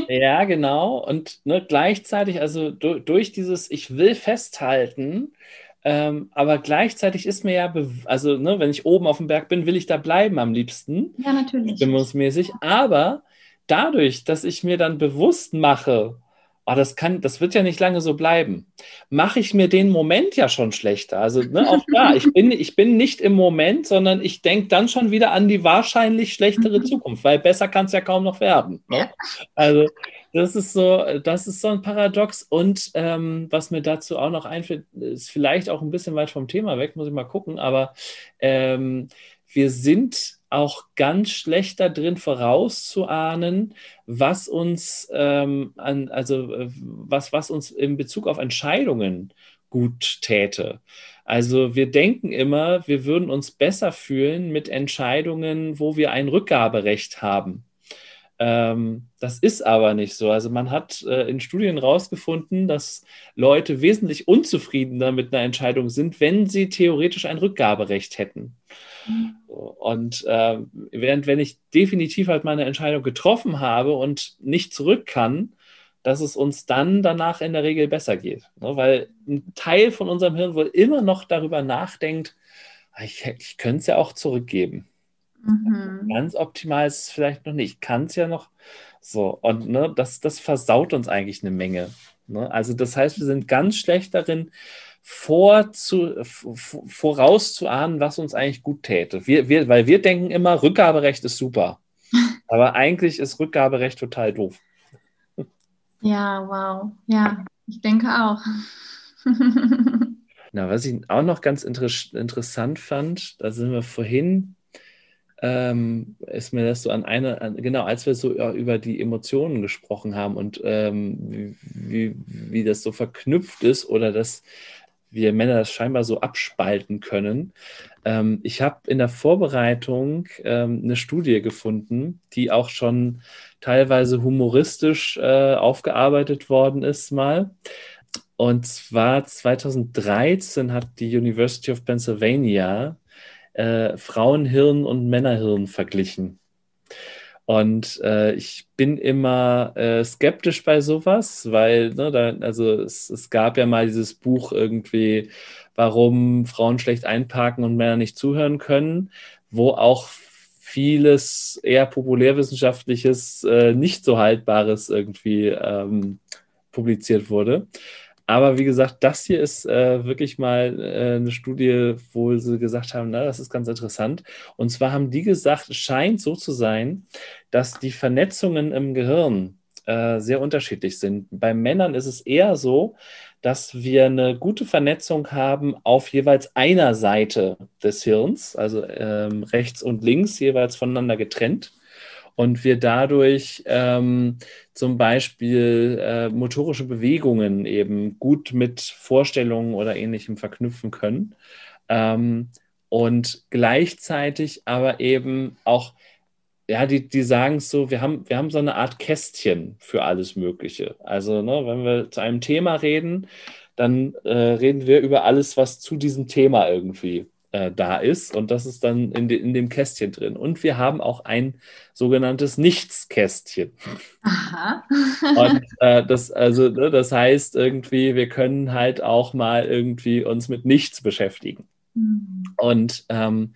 ja genau. Und ne, gleichzeitig, also du, durch dieses Ich will festhalten, ähm, aber gleichzeitig ist mir ja, also ne, wenn ich oben auf dem Berg bin, will ich da bleiben am liebsten. Ja, natürlich. Stimmungsmäßig. Aber dadurch, dass ich mir dann bewusst mache, oh, das kann, das wird ja nicht lange so bleiben, mache ich mir den Moment ja schon schlechter. Also ne, auch da, ich bin, ich bin nicht im Moment, sondern ich denke dann schon wieder an die wahrscheinlich schlechtere mhm. Zukunft, weil besser kann es ja kaum noch werden. Ne? Also das ist so, das ist so ein Paradox. Und ähm, was mir dazu auch noch einfällt, ist vielleicht auch ein bisschen weit vom Thema weg, muss ich mal gucken, aber ähm, wir sind auch ganz schlecht da drin vorauszuahnen, was uns ähm, an, also äh, was, was uns in Bezug auf Entscheidungen gut täte. Also wir denken immer, wir würden uns besser fühlen mit Entscheidungen, wo wir ein Rückgaberecht haben. Ähm, das ist aber nicht so. Also man hat äh, in Studien herausgefunden, dass Leute wesentlich unzufriedener mit einer Entscheidung sind, wenn sie theoretisch ein Rückgaberecht hätten. Mhm. Und äh, während wenn ich definitiv halt meine Entscheidung getroffen habe und nicht zurück kann, dass es uns dann danach in der Regel besser geht. Ne? Weil ein Teil von unserem Hirn wohl immer noch darüber nachdenkt, ah, ich, ich könnte es ja auch zurückgeben. Mhm. Ganz optimal ist es vielleicht noch nicht. Kann es ja noch so. Und ne, das, das versaut uns eigentlich eine Menge. Ne? Also, das heißt, wir sind ganz schlecht darin, vorzu, vorauszuahnen, was uns eigentlich gut täte. Wir, wir, weil wir denken immer, Rückgaberecht ist super. Aber eigentlich ist Rückgaberecht total doof. Ja, wow. Ja, ich denke auch. Na, was ich auch noch ganz inter interessant fand, da sind wir vorhin ähm, ist mir das so an eine, an, genau, als wir so über die Emotionen gesprochen haben und ähm, wie, wie, das so verknüpft ist oder dass wir Männer das scheinbar so abspalten können. Ähm, ich habe in der Vorbereitung ähm, eine Studie gefunden, die auch schon teilweise humoristisch äh, aufgearbeitet worden ist mal. Und zwar 2013 hat die University of Pennsylvania äh, Frauenhirn und Männerhirn verglichen. Und äh, ich bin immer äh, skeptisch bei sowas, weil, ne, da, also es, es, gab ja mal dieses Buch irgendwie, warum Frauen schlecht einparken und Männer nicht zuhören können, wo auch vieles eher populärwissenschaftliches, äh, nicht so haltbares irgendwie ähm, publiziert wurde. Aber wie gesagt, das hier ist äh, wirklich mal äh, eine Studie, wo sie gesagt haben, na, das ist ganz interessant. Und zwar haben die gesagt, es scheint so zu sein, dass die Vernetzungen im Gehirn äh, sehr unterschiedlich sind. Bei Männern ist es eher so, dass wir eine gute Vernetzung haben auf jeweils einer Seite des Hirns, also ähm, rechts und links jeweils voneinander getrennt. Und wir dadurch ähm, zum Beispiel äh, motorische Bewegungen eben gut mit Vorstellungen oder ähnlichem verknüpfen können. Ähm, und gleichzeitig aber eben auch ja, die, die sagen es so, wir haben, wir haben so eine Art Kästchen für alles Mögliche. Also, ne, wenn wir zu einem Thema reden, dann äh, reden wir über alles, was zu diesem Thema irgendwie äh, da ist. Und das ist dann in, de, in dem Kästchen drin. Und wir haben auch ein sogenanntes Nichtskästchen. Aha. Und äh, das, also, ne, das heißt irgendwie, wir können halt auch mal irgendwie uns mit nichts beschäftigen. Mhm. Und ähm,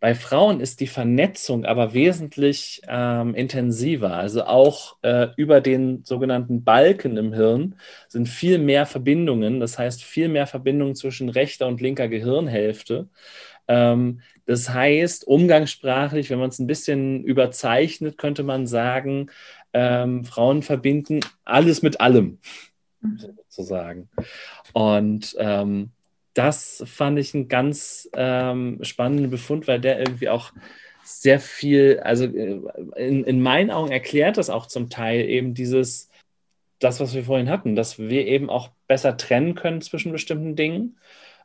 bei Frauen ist die Vernetzung aber wesentlich ähm, intensiver. Also auch äh, über den sogenannten Balken im Hirn sind viel mehr Verbindungen. Das heißt, viel mehr Verbindungen zwischen rechter und linker Gehirnhälfte. Ähm, das heißt, umgangssprachlich, wenn man es ein bisschen überzeichnet, könnte man sagen, ähm, Frauen verbinden alles mit allem, mhm. sozusagen. Und ähm, das fand ich einen ganz ähm, spannenden Befund, weil der irgendwie auch sehr viel, also äh, in, in meinen Augen erklärt das auch zum Teil eben dieses, das, was wir vorhin hatten, dass wir eben auch besser trennen können zwischen bestimmten Dingen.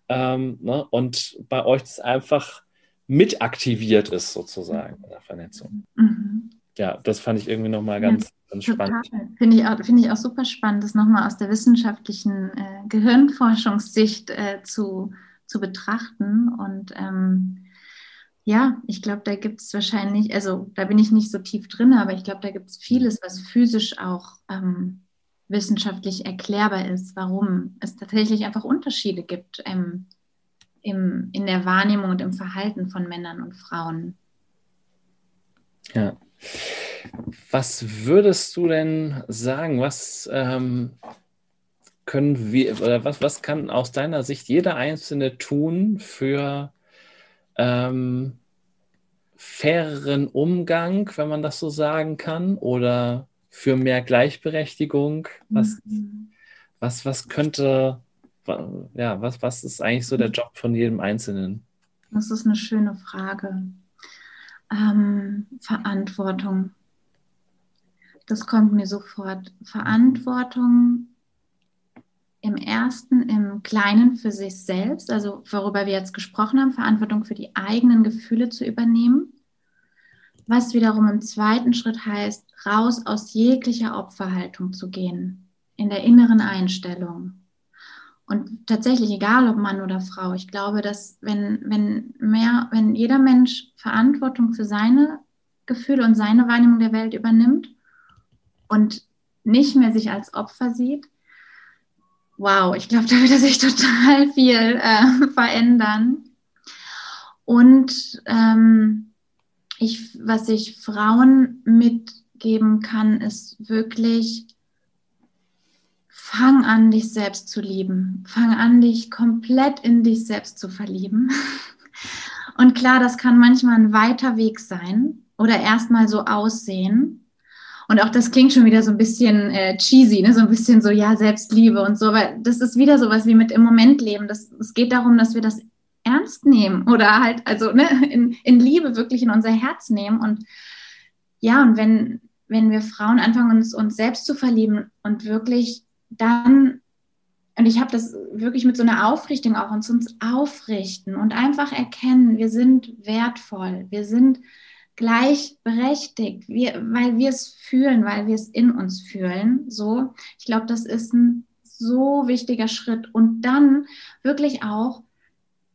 Ähm, ne? Und bei euch das einfach mit aktiviert ist, sozusagen, in der Vernetzung. Mhm. Ja, das fand ich irgendwie nochmal ganz, ganz spannend. Finde ich, auch, find ich auch super spannend, das nochmal aus der wissenschaftlichen äh, Gehirnforschungssicht äh, zu, zu betrachten. Und ähm, ja, ich glaube, da gibt es wahrscheinlich, also da bin ich nicht so tief drin, aber ich glaube, da gibt es vieles, was physisch auch ähm, wissenschaftlich erklärbar ist, warum es tatsächlich einfach Unterschiede gibt ähm, im, in der Wahrnehmung und im Verhalten von Männern und Frauen. Ja. Was würdest du denn sagen? Was ähm, können wir oder was, was kann aus deiner Sicht jeder Einzelne tun für ähm, faireren Umgang, wenn man das so sagen kann, oder für mehr Gleichberechtigung? Was, mhm. was, was könnte, ja, was, was ist eigentlich so der Job von jedem Einzelnen? Das ist eine schöne Frage ähm, Verantwortung. Das kommt mir sofort. Verantwortung im ersten, im Kleinen für sich selbst, also worüber wir jetzt gesprochen haben, Verantwortung für die eigenen Gefühle zu übernehmen. Was wiederum im zweiten Schritt heißt, raus aus jeglicher Opferhaltung zu gehen, in der inneren Einstellung. Und tatsächlich, egal ob Mann oder Frau, ich glaube, dass wenn, wenn mehr, wenn jeder Mensch Verantwortung für seine Gefühle und seine Wahrnehmung der Welt übernimmt und nicht mehr sich als Opfer sieht, wow, ich glaube, da würde sich total viel äh, verändern. Und ähm, ich, was ich Frauen mitgeben kann, ist wirklich fang an, dich selbst zu lieben. Fang an, dich komplett in dich selbst zu verlieben. Und klar, das kann manchmal ein weiter Weg sein oder erstmal so aussehen. Und auch das klingt schon wieder so ein bisschen äh, cheesy, ne? so ein bisschen so, ja, Selbstliebe und so, weil das ist wieder sowas wie mit im Moment leben. Das, es geht darum, dass wir das ernst nehmen oder halt, also ne, in, in Liebe wirklich in unser Herz nehmen. Und ja, und wenn, wenn wir Frauen anfangen, uns, uns selbst zu verlieben und wirklich dann, und ich habe das wirklich mit so einer Aufrichtung auch, uns uns aufrichten und einfach erkennen, wir sind wertvoll, wir sind gleichberechtigt, wir, weil wir es fühlen, weil wir es in uns fühlen. So, ich glaube, das ist ein so wichtiger Schritt. Und dann wirklich auch,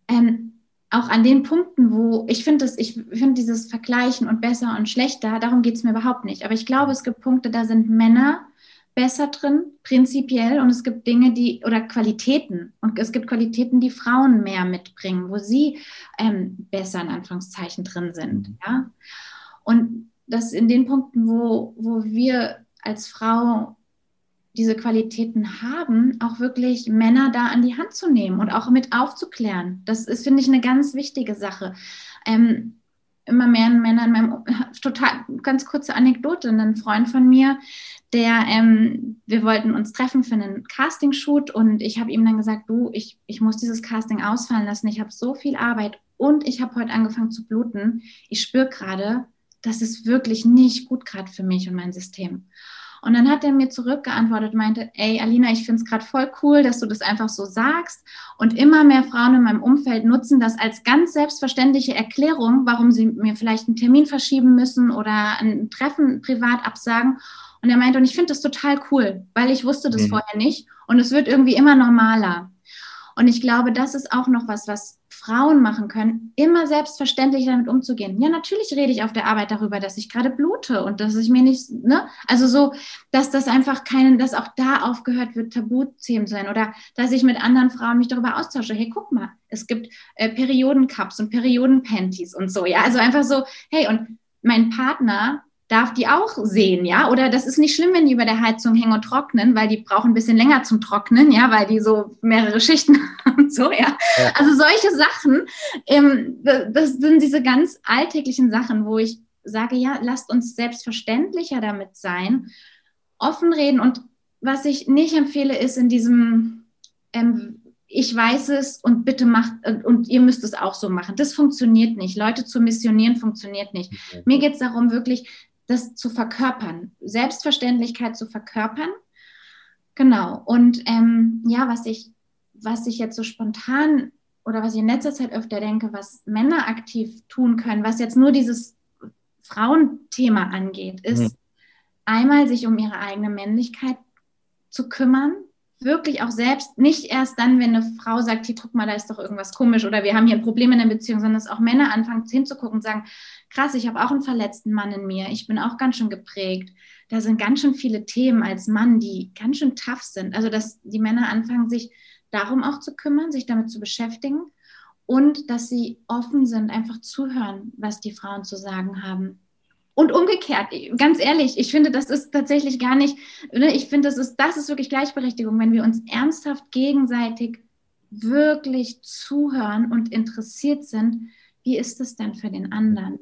ähm, auch an den Punkten, wo ich finde, ich finde dieses Vergleichen und besser und schlechter, darum geht es mir überhaupt nicht. Aber ich glaube, es gibt Punkte, da sind Männer besser drin, prinzipiell. Und es gibt Dinge, die oder Qualitäten. Und es gibt Qualitäten, die Frauen mehr mitbringen, wo sie ähm, besser in Anführungszeichen drin sind. Mhm. Ja? Und das in den Punkten, wo, wo wir als Frau diese Qualitäten haben, auch wirklich Männer da an die Hand zu nehmen und auch mit aufzuklären. Das ist, finde ich, eine ganz wichtige Sache. Ähm, immer mehr Männer in meinem, total, ganz kurze Anekdote, ein Freund von mir, der, ähm, wir wollten uns treffen für einen Casting-Shoot und ich habe ihm dann gesagt, du, ich, ich muss dieses Casting ausfallen lassen, ich habe so viel Arbeit und ich habe heute angefangen zu bluten. Ich spüre gerade, das ist wirklich nicht gut gerade für mich und mein System. Und dann hat er mir zurückgeantwortet, meinte, ey, Alina, ich finde es gerade voll cool, dass du das einfach so sagst. Und immer mehr Frauen in meinem Umfeld nutzen das als ganz selbstverständliche Erklärung, warum sie mir vielleicht einen Termin verschieben müssen oder ein Treffen privat absagen. Und er meinte, und ich finde das total cool, weil ich wusste das mhm. vorher nicht. Und es wird irgendwie immer normaler. Und ich glaube, das ist auch noch was, was Frauen machen können, immer selbstverständlich damit umzugehen. Ja, natürlich rede ich auf der Arbeit darüber, dass ich gerade blute und dass ich mir nicht, ne, also so, dass das einfach keinen, dass auch da aufgehört wird, Tabuthemen sein oder dass ich mit anderen Frauen mich darüber austausche. Hey, guck mal, es gibt äh, Periodencups und Periodenpanties und so, ja, also einfach so, hey, und mein Partner darf die auch sehen, ja? Oder das ist nicht schlimm, wenn die über der Heizung hängen und trocknen, weil die brauchen ein bisschen länger zum Trocknen, ja, weil die so mehrere Schichten haben und so, ja. ja. Also solche Sachen, ähm, das sind diese ganz alltäglichen Sachen, wo ich sage, ja, lasst uns selbstverständlicher damit sein, offen reden. Und was ich nicht empfehle, ist in diesem ähm, ich weiß es und bitte macht und ihr müsst es auch so machen. Das funktioniert nicht. Leute zu missionieren funktioniert nicht. Okay. Mir geht es darum, wirklich das zu verkörpern, Selbstverständlichkeit zu verkörpern. Genau. Und ähm, ja, was ich, was ich jetzt so spontan oder was ich in letzter Zeit öfter denke, was Männer aktiv tun können, was jetzt nur dieses Frauenthema angeht, ist mhm. einmal sich um ihre eigene Männlichkeit zu kümmern, wirklich auch selbst, nicht erst dann, wenn eine Frau sagt, hier, guck mal, da ist doch irgendwas komisch oder wir haben hier ein Problem in der Beziehung, sondern dass auch Männer anfangen hinzugucken und sagen, krass, ich habe auch einen verletzten Mann in mir, ich bin auch ganz schön geprägt. Da sind ganz schön viele Themen als Mann, die ganz schön tough sind. Also, dass die Männer anfangen, sich darum auch zu kümmern, sich damit zu beschäftigen und dass sie offen sind, einfach zuhören, was die Frauen zu sagen haben. Und umgekehrt, ganz ehrlich, ich finde, das ist tatsächlich gar nicht, ne, ich finde, das ist, das ist wirklich Gleichberechtigung, wenn wir uns ernsthaft gegenseitig wirklich zuhören und interessiert sind, wie ist es denn für den anderen?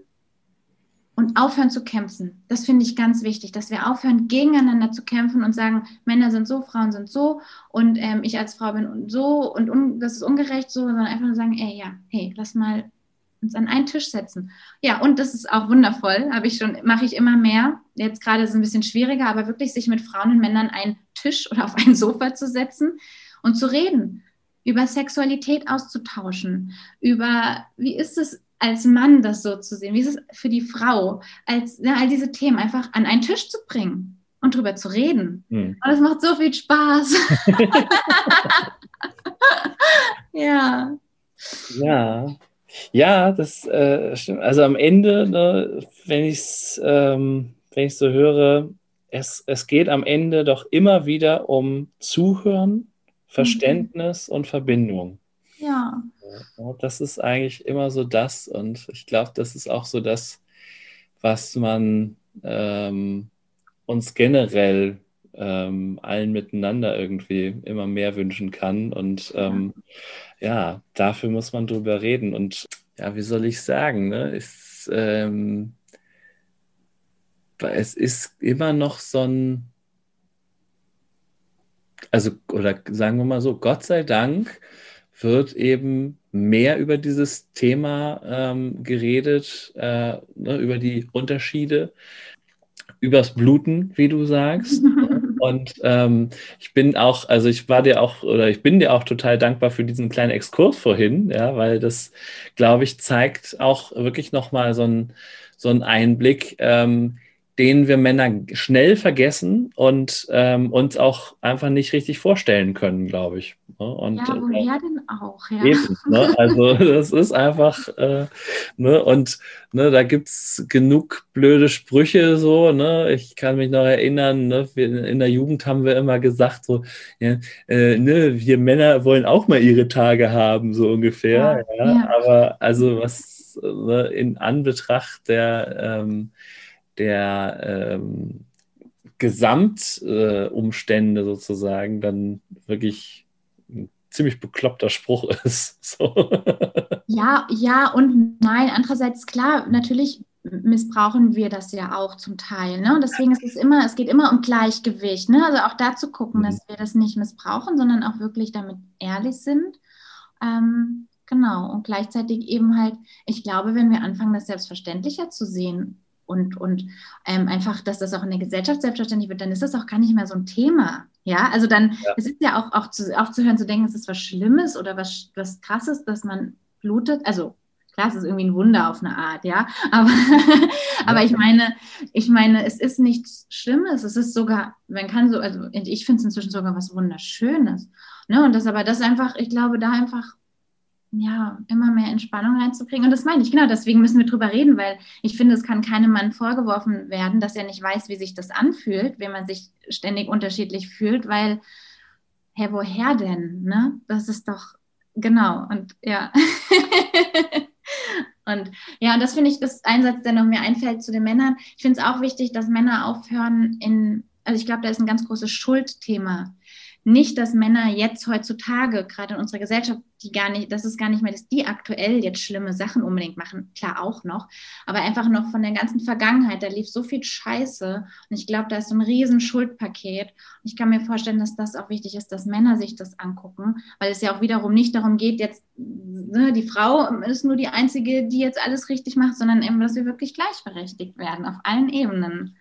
Und aufhören zu kämpfen. Das finde ich ganz wichtig, dass wir aufhören, gegeneinander zu kämpfen und sagen, Männer sind so, Frauen sind so und ähm, ich als Frau bin so und un, das ist ungerecht so, sondern einfach nur sagen, ey, ja, hey, lass mal uns an einen Tisch setzen. Ja, und das ist auch wundervoll, habe ich schon, mache ich immer mehr. Jetzt gerade ist es ein bisschen schwieriger, aber wirklich sich mit Frauen und Männern einen Tisch oder auf ein Sofa zu setzen und zu reden, über Sexualität auszutauschen, über wie ist es als Mann das so zu sehen, wie ist es für die Frau, als ja, all diese Themen einfach an einen Tisch zu bringen und drüber zu reden. Hm. Und das macht so viel Spaß. ja. Ja, ja, das äh, stimmt. Also am Ende, ne, wenn ich es ähm, so höre, es, es geht am Ende doch immer wieder um Zuhören, Verständnis mhm. und Verbindung. Ja. ja. Das ist eigentlich immer so das. Und ich glaube, das ist auch so das, was man ähm, uns generell ähm, allen miteinander irgendwie immer mehr wünschen kann. Und ähm, ja. dafür muss man drüber reden. Und ja, wie soll ich sagen, ne? Ist, ähm, es ist immer noch so ein, also, oder sagen wir mal so, Gott sei Dank wird eben mehr über dieses Thema ähm, geredet, äh, ne, über die Unterschiede, übers Bluten, wie du sagst. Und ähm, ich bin auch, also ich war dir auch, oder ich bin dir auch total dankbar für diesen kleinen Exkurs vorhin, ja, weil das, glaube ich, zeigt auch wirklich nochmal so einen so einen Einblick, ähm, den wir Männer schnell vergessen und ähm, uns auch einfach nicht richtig vorstellen können, glaube ich. Ne? Und, ja, äh, woher äh, denn auch? Ja. Eben, ne? Also das ist einfach, äh, ne? und ne, da gibt es genug blöde Sprüche so. Ne? Ich kann mich noch erinnern, ne? wir, in der Jugend haben wir immer gesagt, so, ja, äh, ne, wir Männer wollen auch mal ihre Tage haben, so ungefähr. Ja, ja. Aber also was ne, in Anbetracht der ähm, der ähm, Gesamtumstände äh, sozusagen dann wirklich ziemlich bekloppter Spruch ist. So. Ja, ja und nein. Andererseits, klar, natürlich missbrauchen wir das ja auch zum Teil. Ne? Und deswegen ist es immer, es geht immer um Gleichgewicht. Ne? Also auch da zu gucken, mhm. dass wir das nicht missbrauchen, sondern auch wirklich damit ehrlich sind. Ähm, genau. Und gleichzeitig eben halt, ich glaube, wenn wir anfangen, das selbstverständlicher zu sehen und, und ähm, einfach, dass das auch in der Gesellschaft selbstverständlich wird, dann ist das auch gar nicht mehr so ein Thema. Ja, also dann, ja. es ist ja auch, auch zu, aufzuhören, zu denken, es ist was Schlimmes oder was, was Krasses, dass man blutet. Also Klar, es ist irgendwie ein Wunder auf eine Art, ja. Aber, aber ich meine, ich meine, es ist nichts Schlimmes. Es ist sogar, man kann so, also ich finde es inzwischen sogar was Wunderschönes. Ne? Und das aber das einfach, ich glaube, da einfach ja, immer mehr Entspannung reinzukriegen. Und das meine ich, genau, deswegen müssen wir drüber reden, weil ich finde, es kann keinem Mann vorgeworfen werden, dass er nicht weiß, wie sich das anfühlt, wenn man sich ständig unterschiedlich fühlt, weil, hä, woher denn? Ne? Das ist doch, genau, und ja. Und ja, und das finde ich, das Einsatz, der noch mir einfällt zu den Männern. Ich finde es auch wichtig, dass Männer aufhören in, also ich glaube, da ist ein ganz großes Schuldthema nicht, dass Männer jetzt heutzutage, gerade in unserer Gesellschaft, die gar nicht, das ist gar nicht mehr, dass die aktuell jetzt schlimme Sachen unbedingt machen, klar auch noch, aber einfach noch von der ganzen Vergangenheit, da lief so viel Scheiße und ich glaube, da ist so ein riesen Schuldpaket. Und ich kann mir vorstellen, dass das auch wichtig ist, dass Männer sich das angucken, weil es ja auch wiederum nicht darum geht, jetzt, ne, die Frau ist nur die Einzige, die jetzt alles richtig macht, sondern eben, dass wir wirklich gleichberechtigt werden auf allen Ebenen.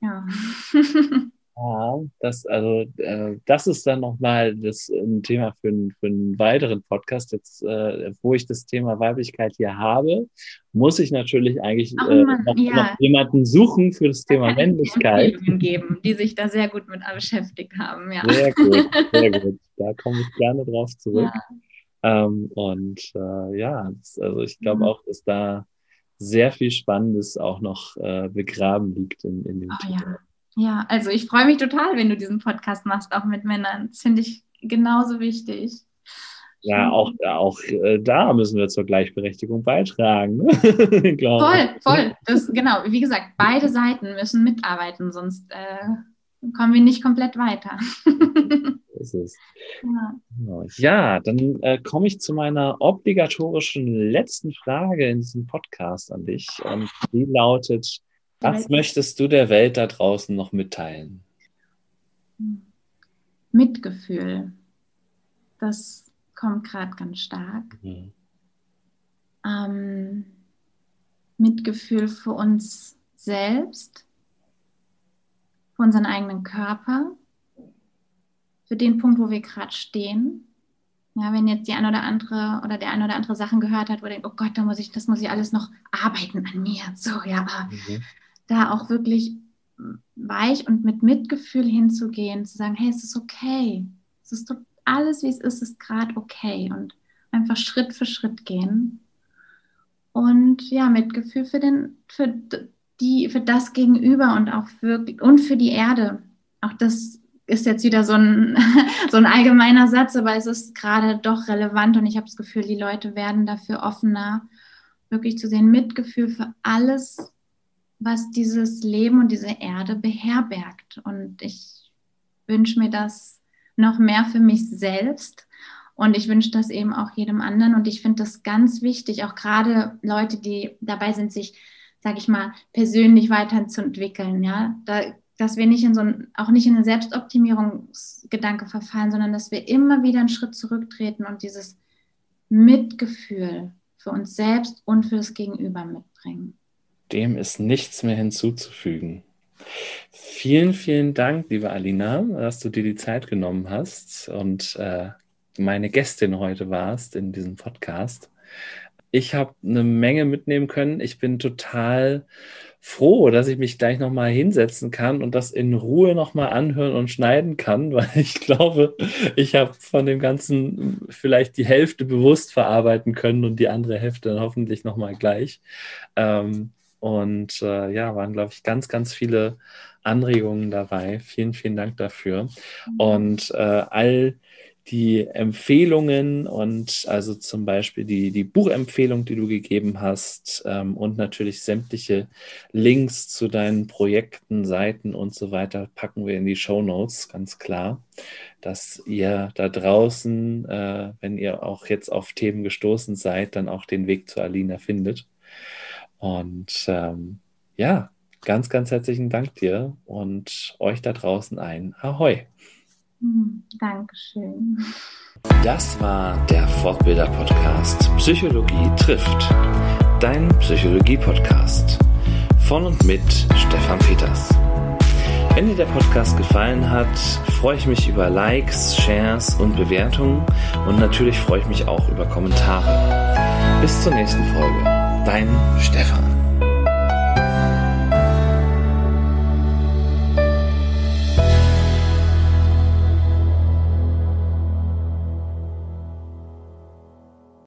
Ja. Ja, das, also, äh, das ist dann nochmal das ein Thema für, für einen weiteren Podcast. Jetzt, äh, wo ich das Thema Weiblichkeit hier habe, muss ich natürlich eigentlich oh, äh, noch, ja. noch, jemanden suchen für das Thema da Männlichkeit. geben, die sich da sehr gut mit beschäftigt haben. Ja. Sehr gut, sehr gut. Da komme ich gerne drauf zurück. Ja. Ähm, und äh, ja, das, also ich glaube mhm. auch, dass da sehr viel Spannendes auch noch äh, begraben liegt in, in dem oh, Thema. Ja. Ja, also ich freue mich total, wenn du diesen Podcast machst, auch mit Männern. Das finde ich genauso wichtig. Ja, auch, auch äh, da müssen wir zur Gleichberechtigung beitragen. Ne? voll, voll. Das, genau, wie gesagt, beide Seiten müssen mitarbeiten, sonst äh, kommen wir nicht komplett weiter. ist es. Ja, genau. ja dann äh, komme ich zu meiner obligatorischen letzten Frage in diesem Podcast an dich. Und die lautet, was möchtest du der Welt da draußen noch mitteilen? Mitgefühl. Das kommt gerade ganz stark. Mhm. Ähm, Mitgefühl für uns selbst, für unseren eigenen Körper, für den Punkt, wo wir gerade stehen. Ja, wenn jetzt die eine oder andere oder der eine oder andere Sachen gehört hat, wo denkt, oh Gott, da muss ich, das muss ich alles noch arbeiten an mir. So, ja, mhm da auch wirklich weich und mit Mitgefühl hinzugehen, zu sagen, hey, es ist okay. Es ist alles, wie es ist, ist gerade okay. Und einfach Schritt für Schritt gehen. Und ja, Mitgefühl für den, für die, für das Gegenüber und auch für, und für die Erde. Auch das ist jetzt wieder so ein, so ein allgemeiner Satz, aber es ist gerade doch relevant und ich habe das Gefühl, die Leute werden dafür offener, wirklich zu sehen, Mitgefühl für alles, was dieses Leben und diese Erde beherbergt. Und ich wünsche mir das noch mehr für mich selbst. Und ich wünsche das eben auch jedem anderen. Und ich finde das ganz wichtig, auch gerade Leute, die dabei sind, sich, sage ich mal, persönlich weiterzuentwickeln. Ja, da, dass wir nicht in so ein, auch nicht in einen Selbstoptimierungsgedanke verfallen, sondern dass wir immer wieder einen Schritt zurücktreten und dieses Mitgefühl für uns selbst und für das Gegenüber mitbringen. Dem ist nichts mehr hinzuzufügen. Vielen, vielen Dank, liebe Alina, dass du dir die Zeit genommen hast und äh, meine Gästin heute warst in diesem Podcast. Ich habe eine Menge mitnehmen können. Ich bin total froh, dass ich mich gleich nochmal hinsetzen kann und das in Ruhe nochmal anhören und schneiden kann, weil ich glaube, ich habe von dem Ganzen vielleicht die Hälfte bewusst verarbeiten können und die andere Hälfte dann hoffentlich nochmal gleich. Ähm, und äh, ja, waren, glaube ich, ganz, ganz viele Anregungen dabei. Vielen, vielen Dank dafür. Mhm. Und äh, all die Empfehlungen und also zum Beispiel die, die Buchempfehlung, die du gegeben hast ähm, und natürlich sämtliche Links zu deinen Projekten, Seiten und so weiter packen wir in die Show Notes, ganz klar, dass ihr da draußen, äh, wenn ihr auch jetzt auf Themen gestoßen seid, dann auch den Weg zu Alina findet. Und ähm, ja, ganz, ganz herzlichen Dank dir und euch da draußen ein Ahoi. Hm, Dankeschön. Das war der Fortbilder-Podcast Psychologie trifft. Dein Psychologie-Podcast. Von und mit Stefan Peters. Wenn dir der Podcast gefallen hat, freue ich mich über Likes, Shares und Bewertungen und natürlich freue ich mich auch über Kommentare. Bis zur nächsten Folge. Dein Stefan.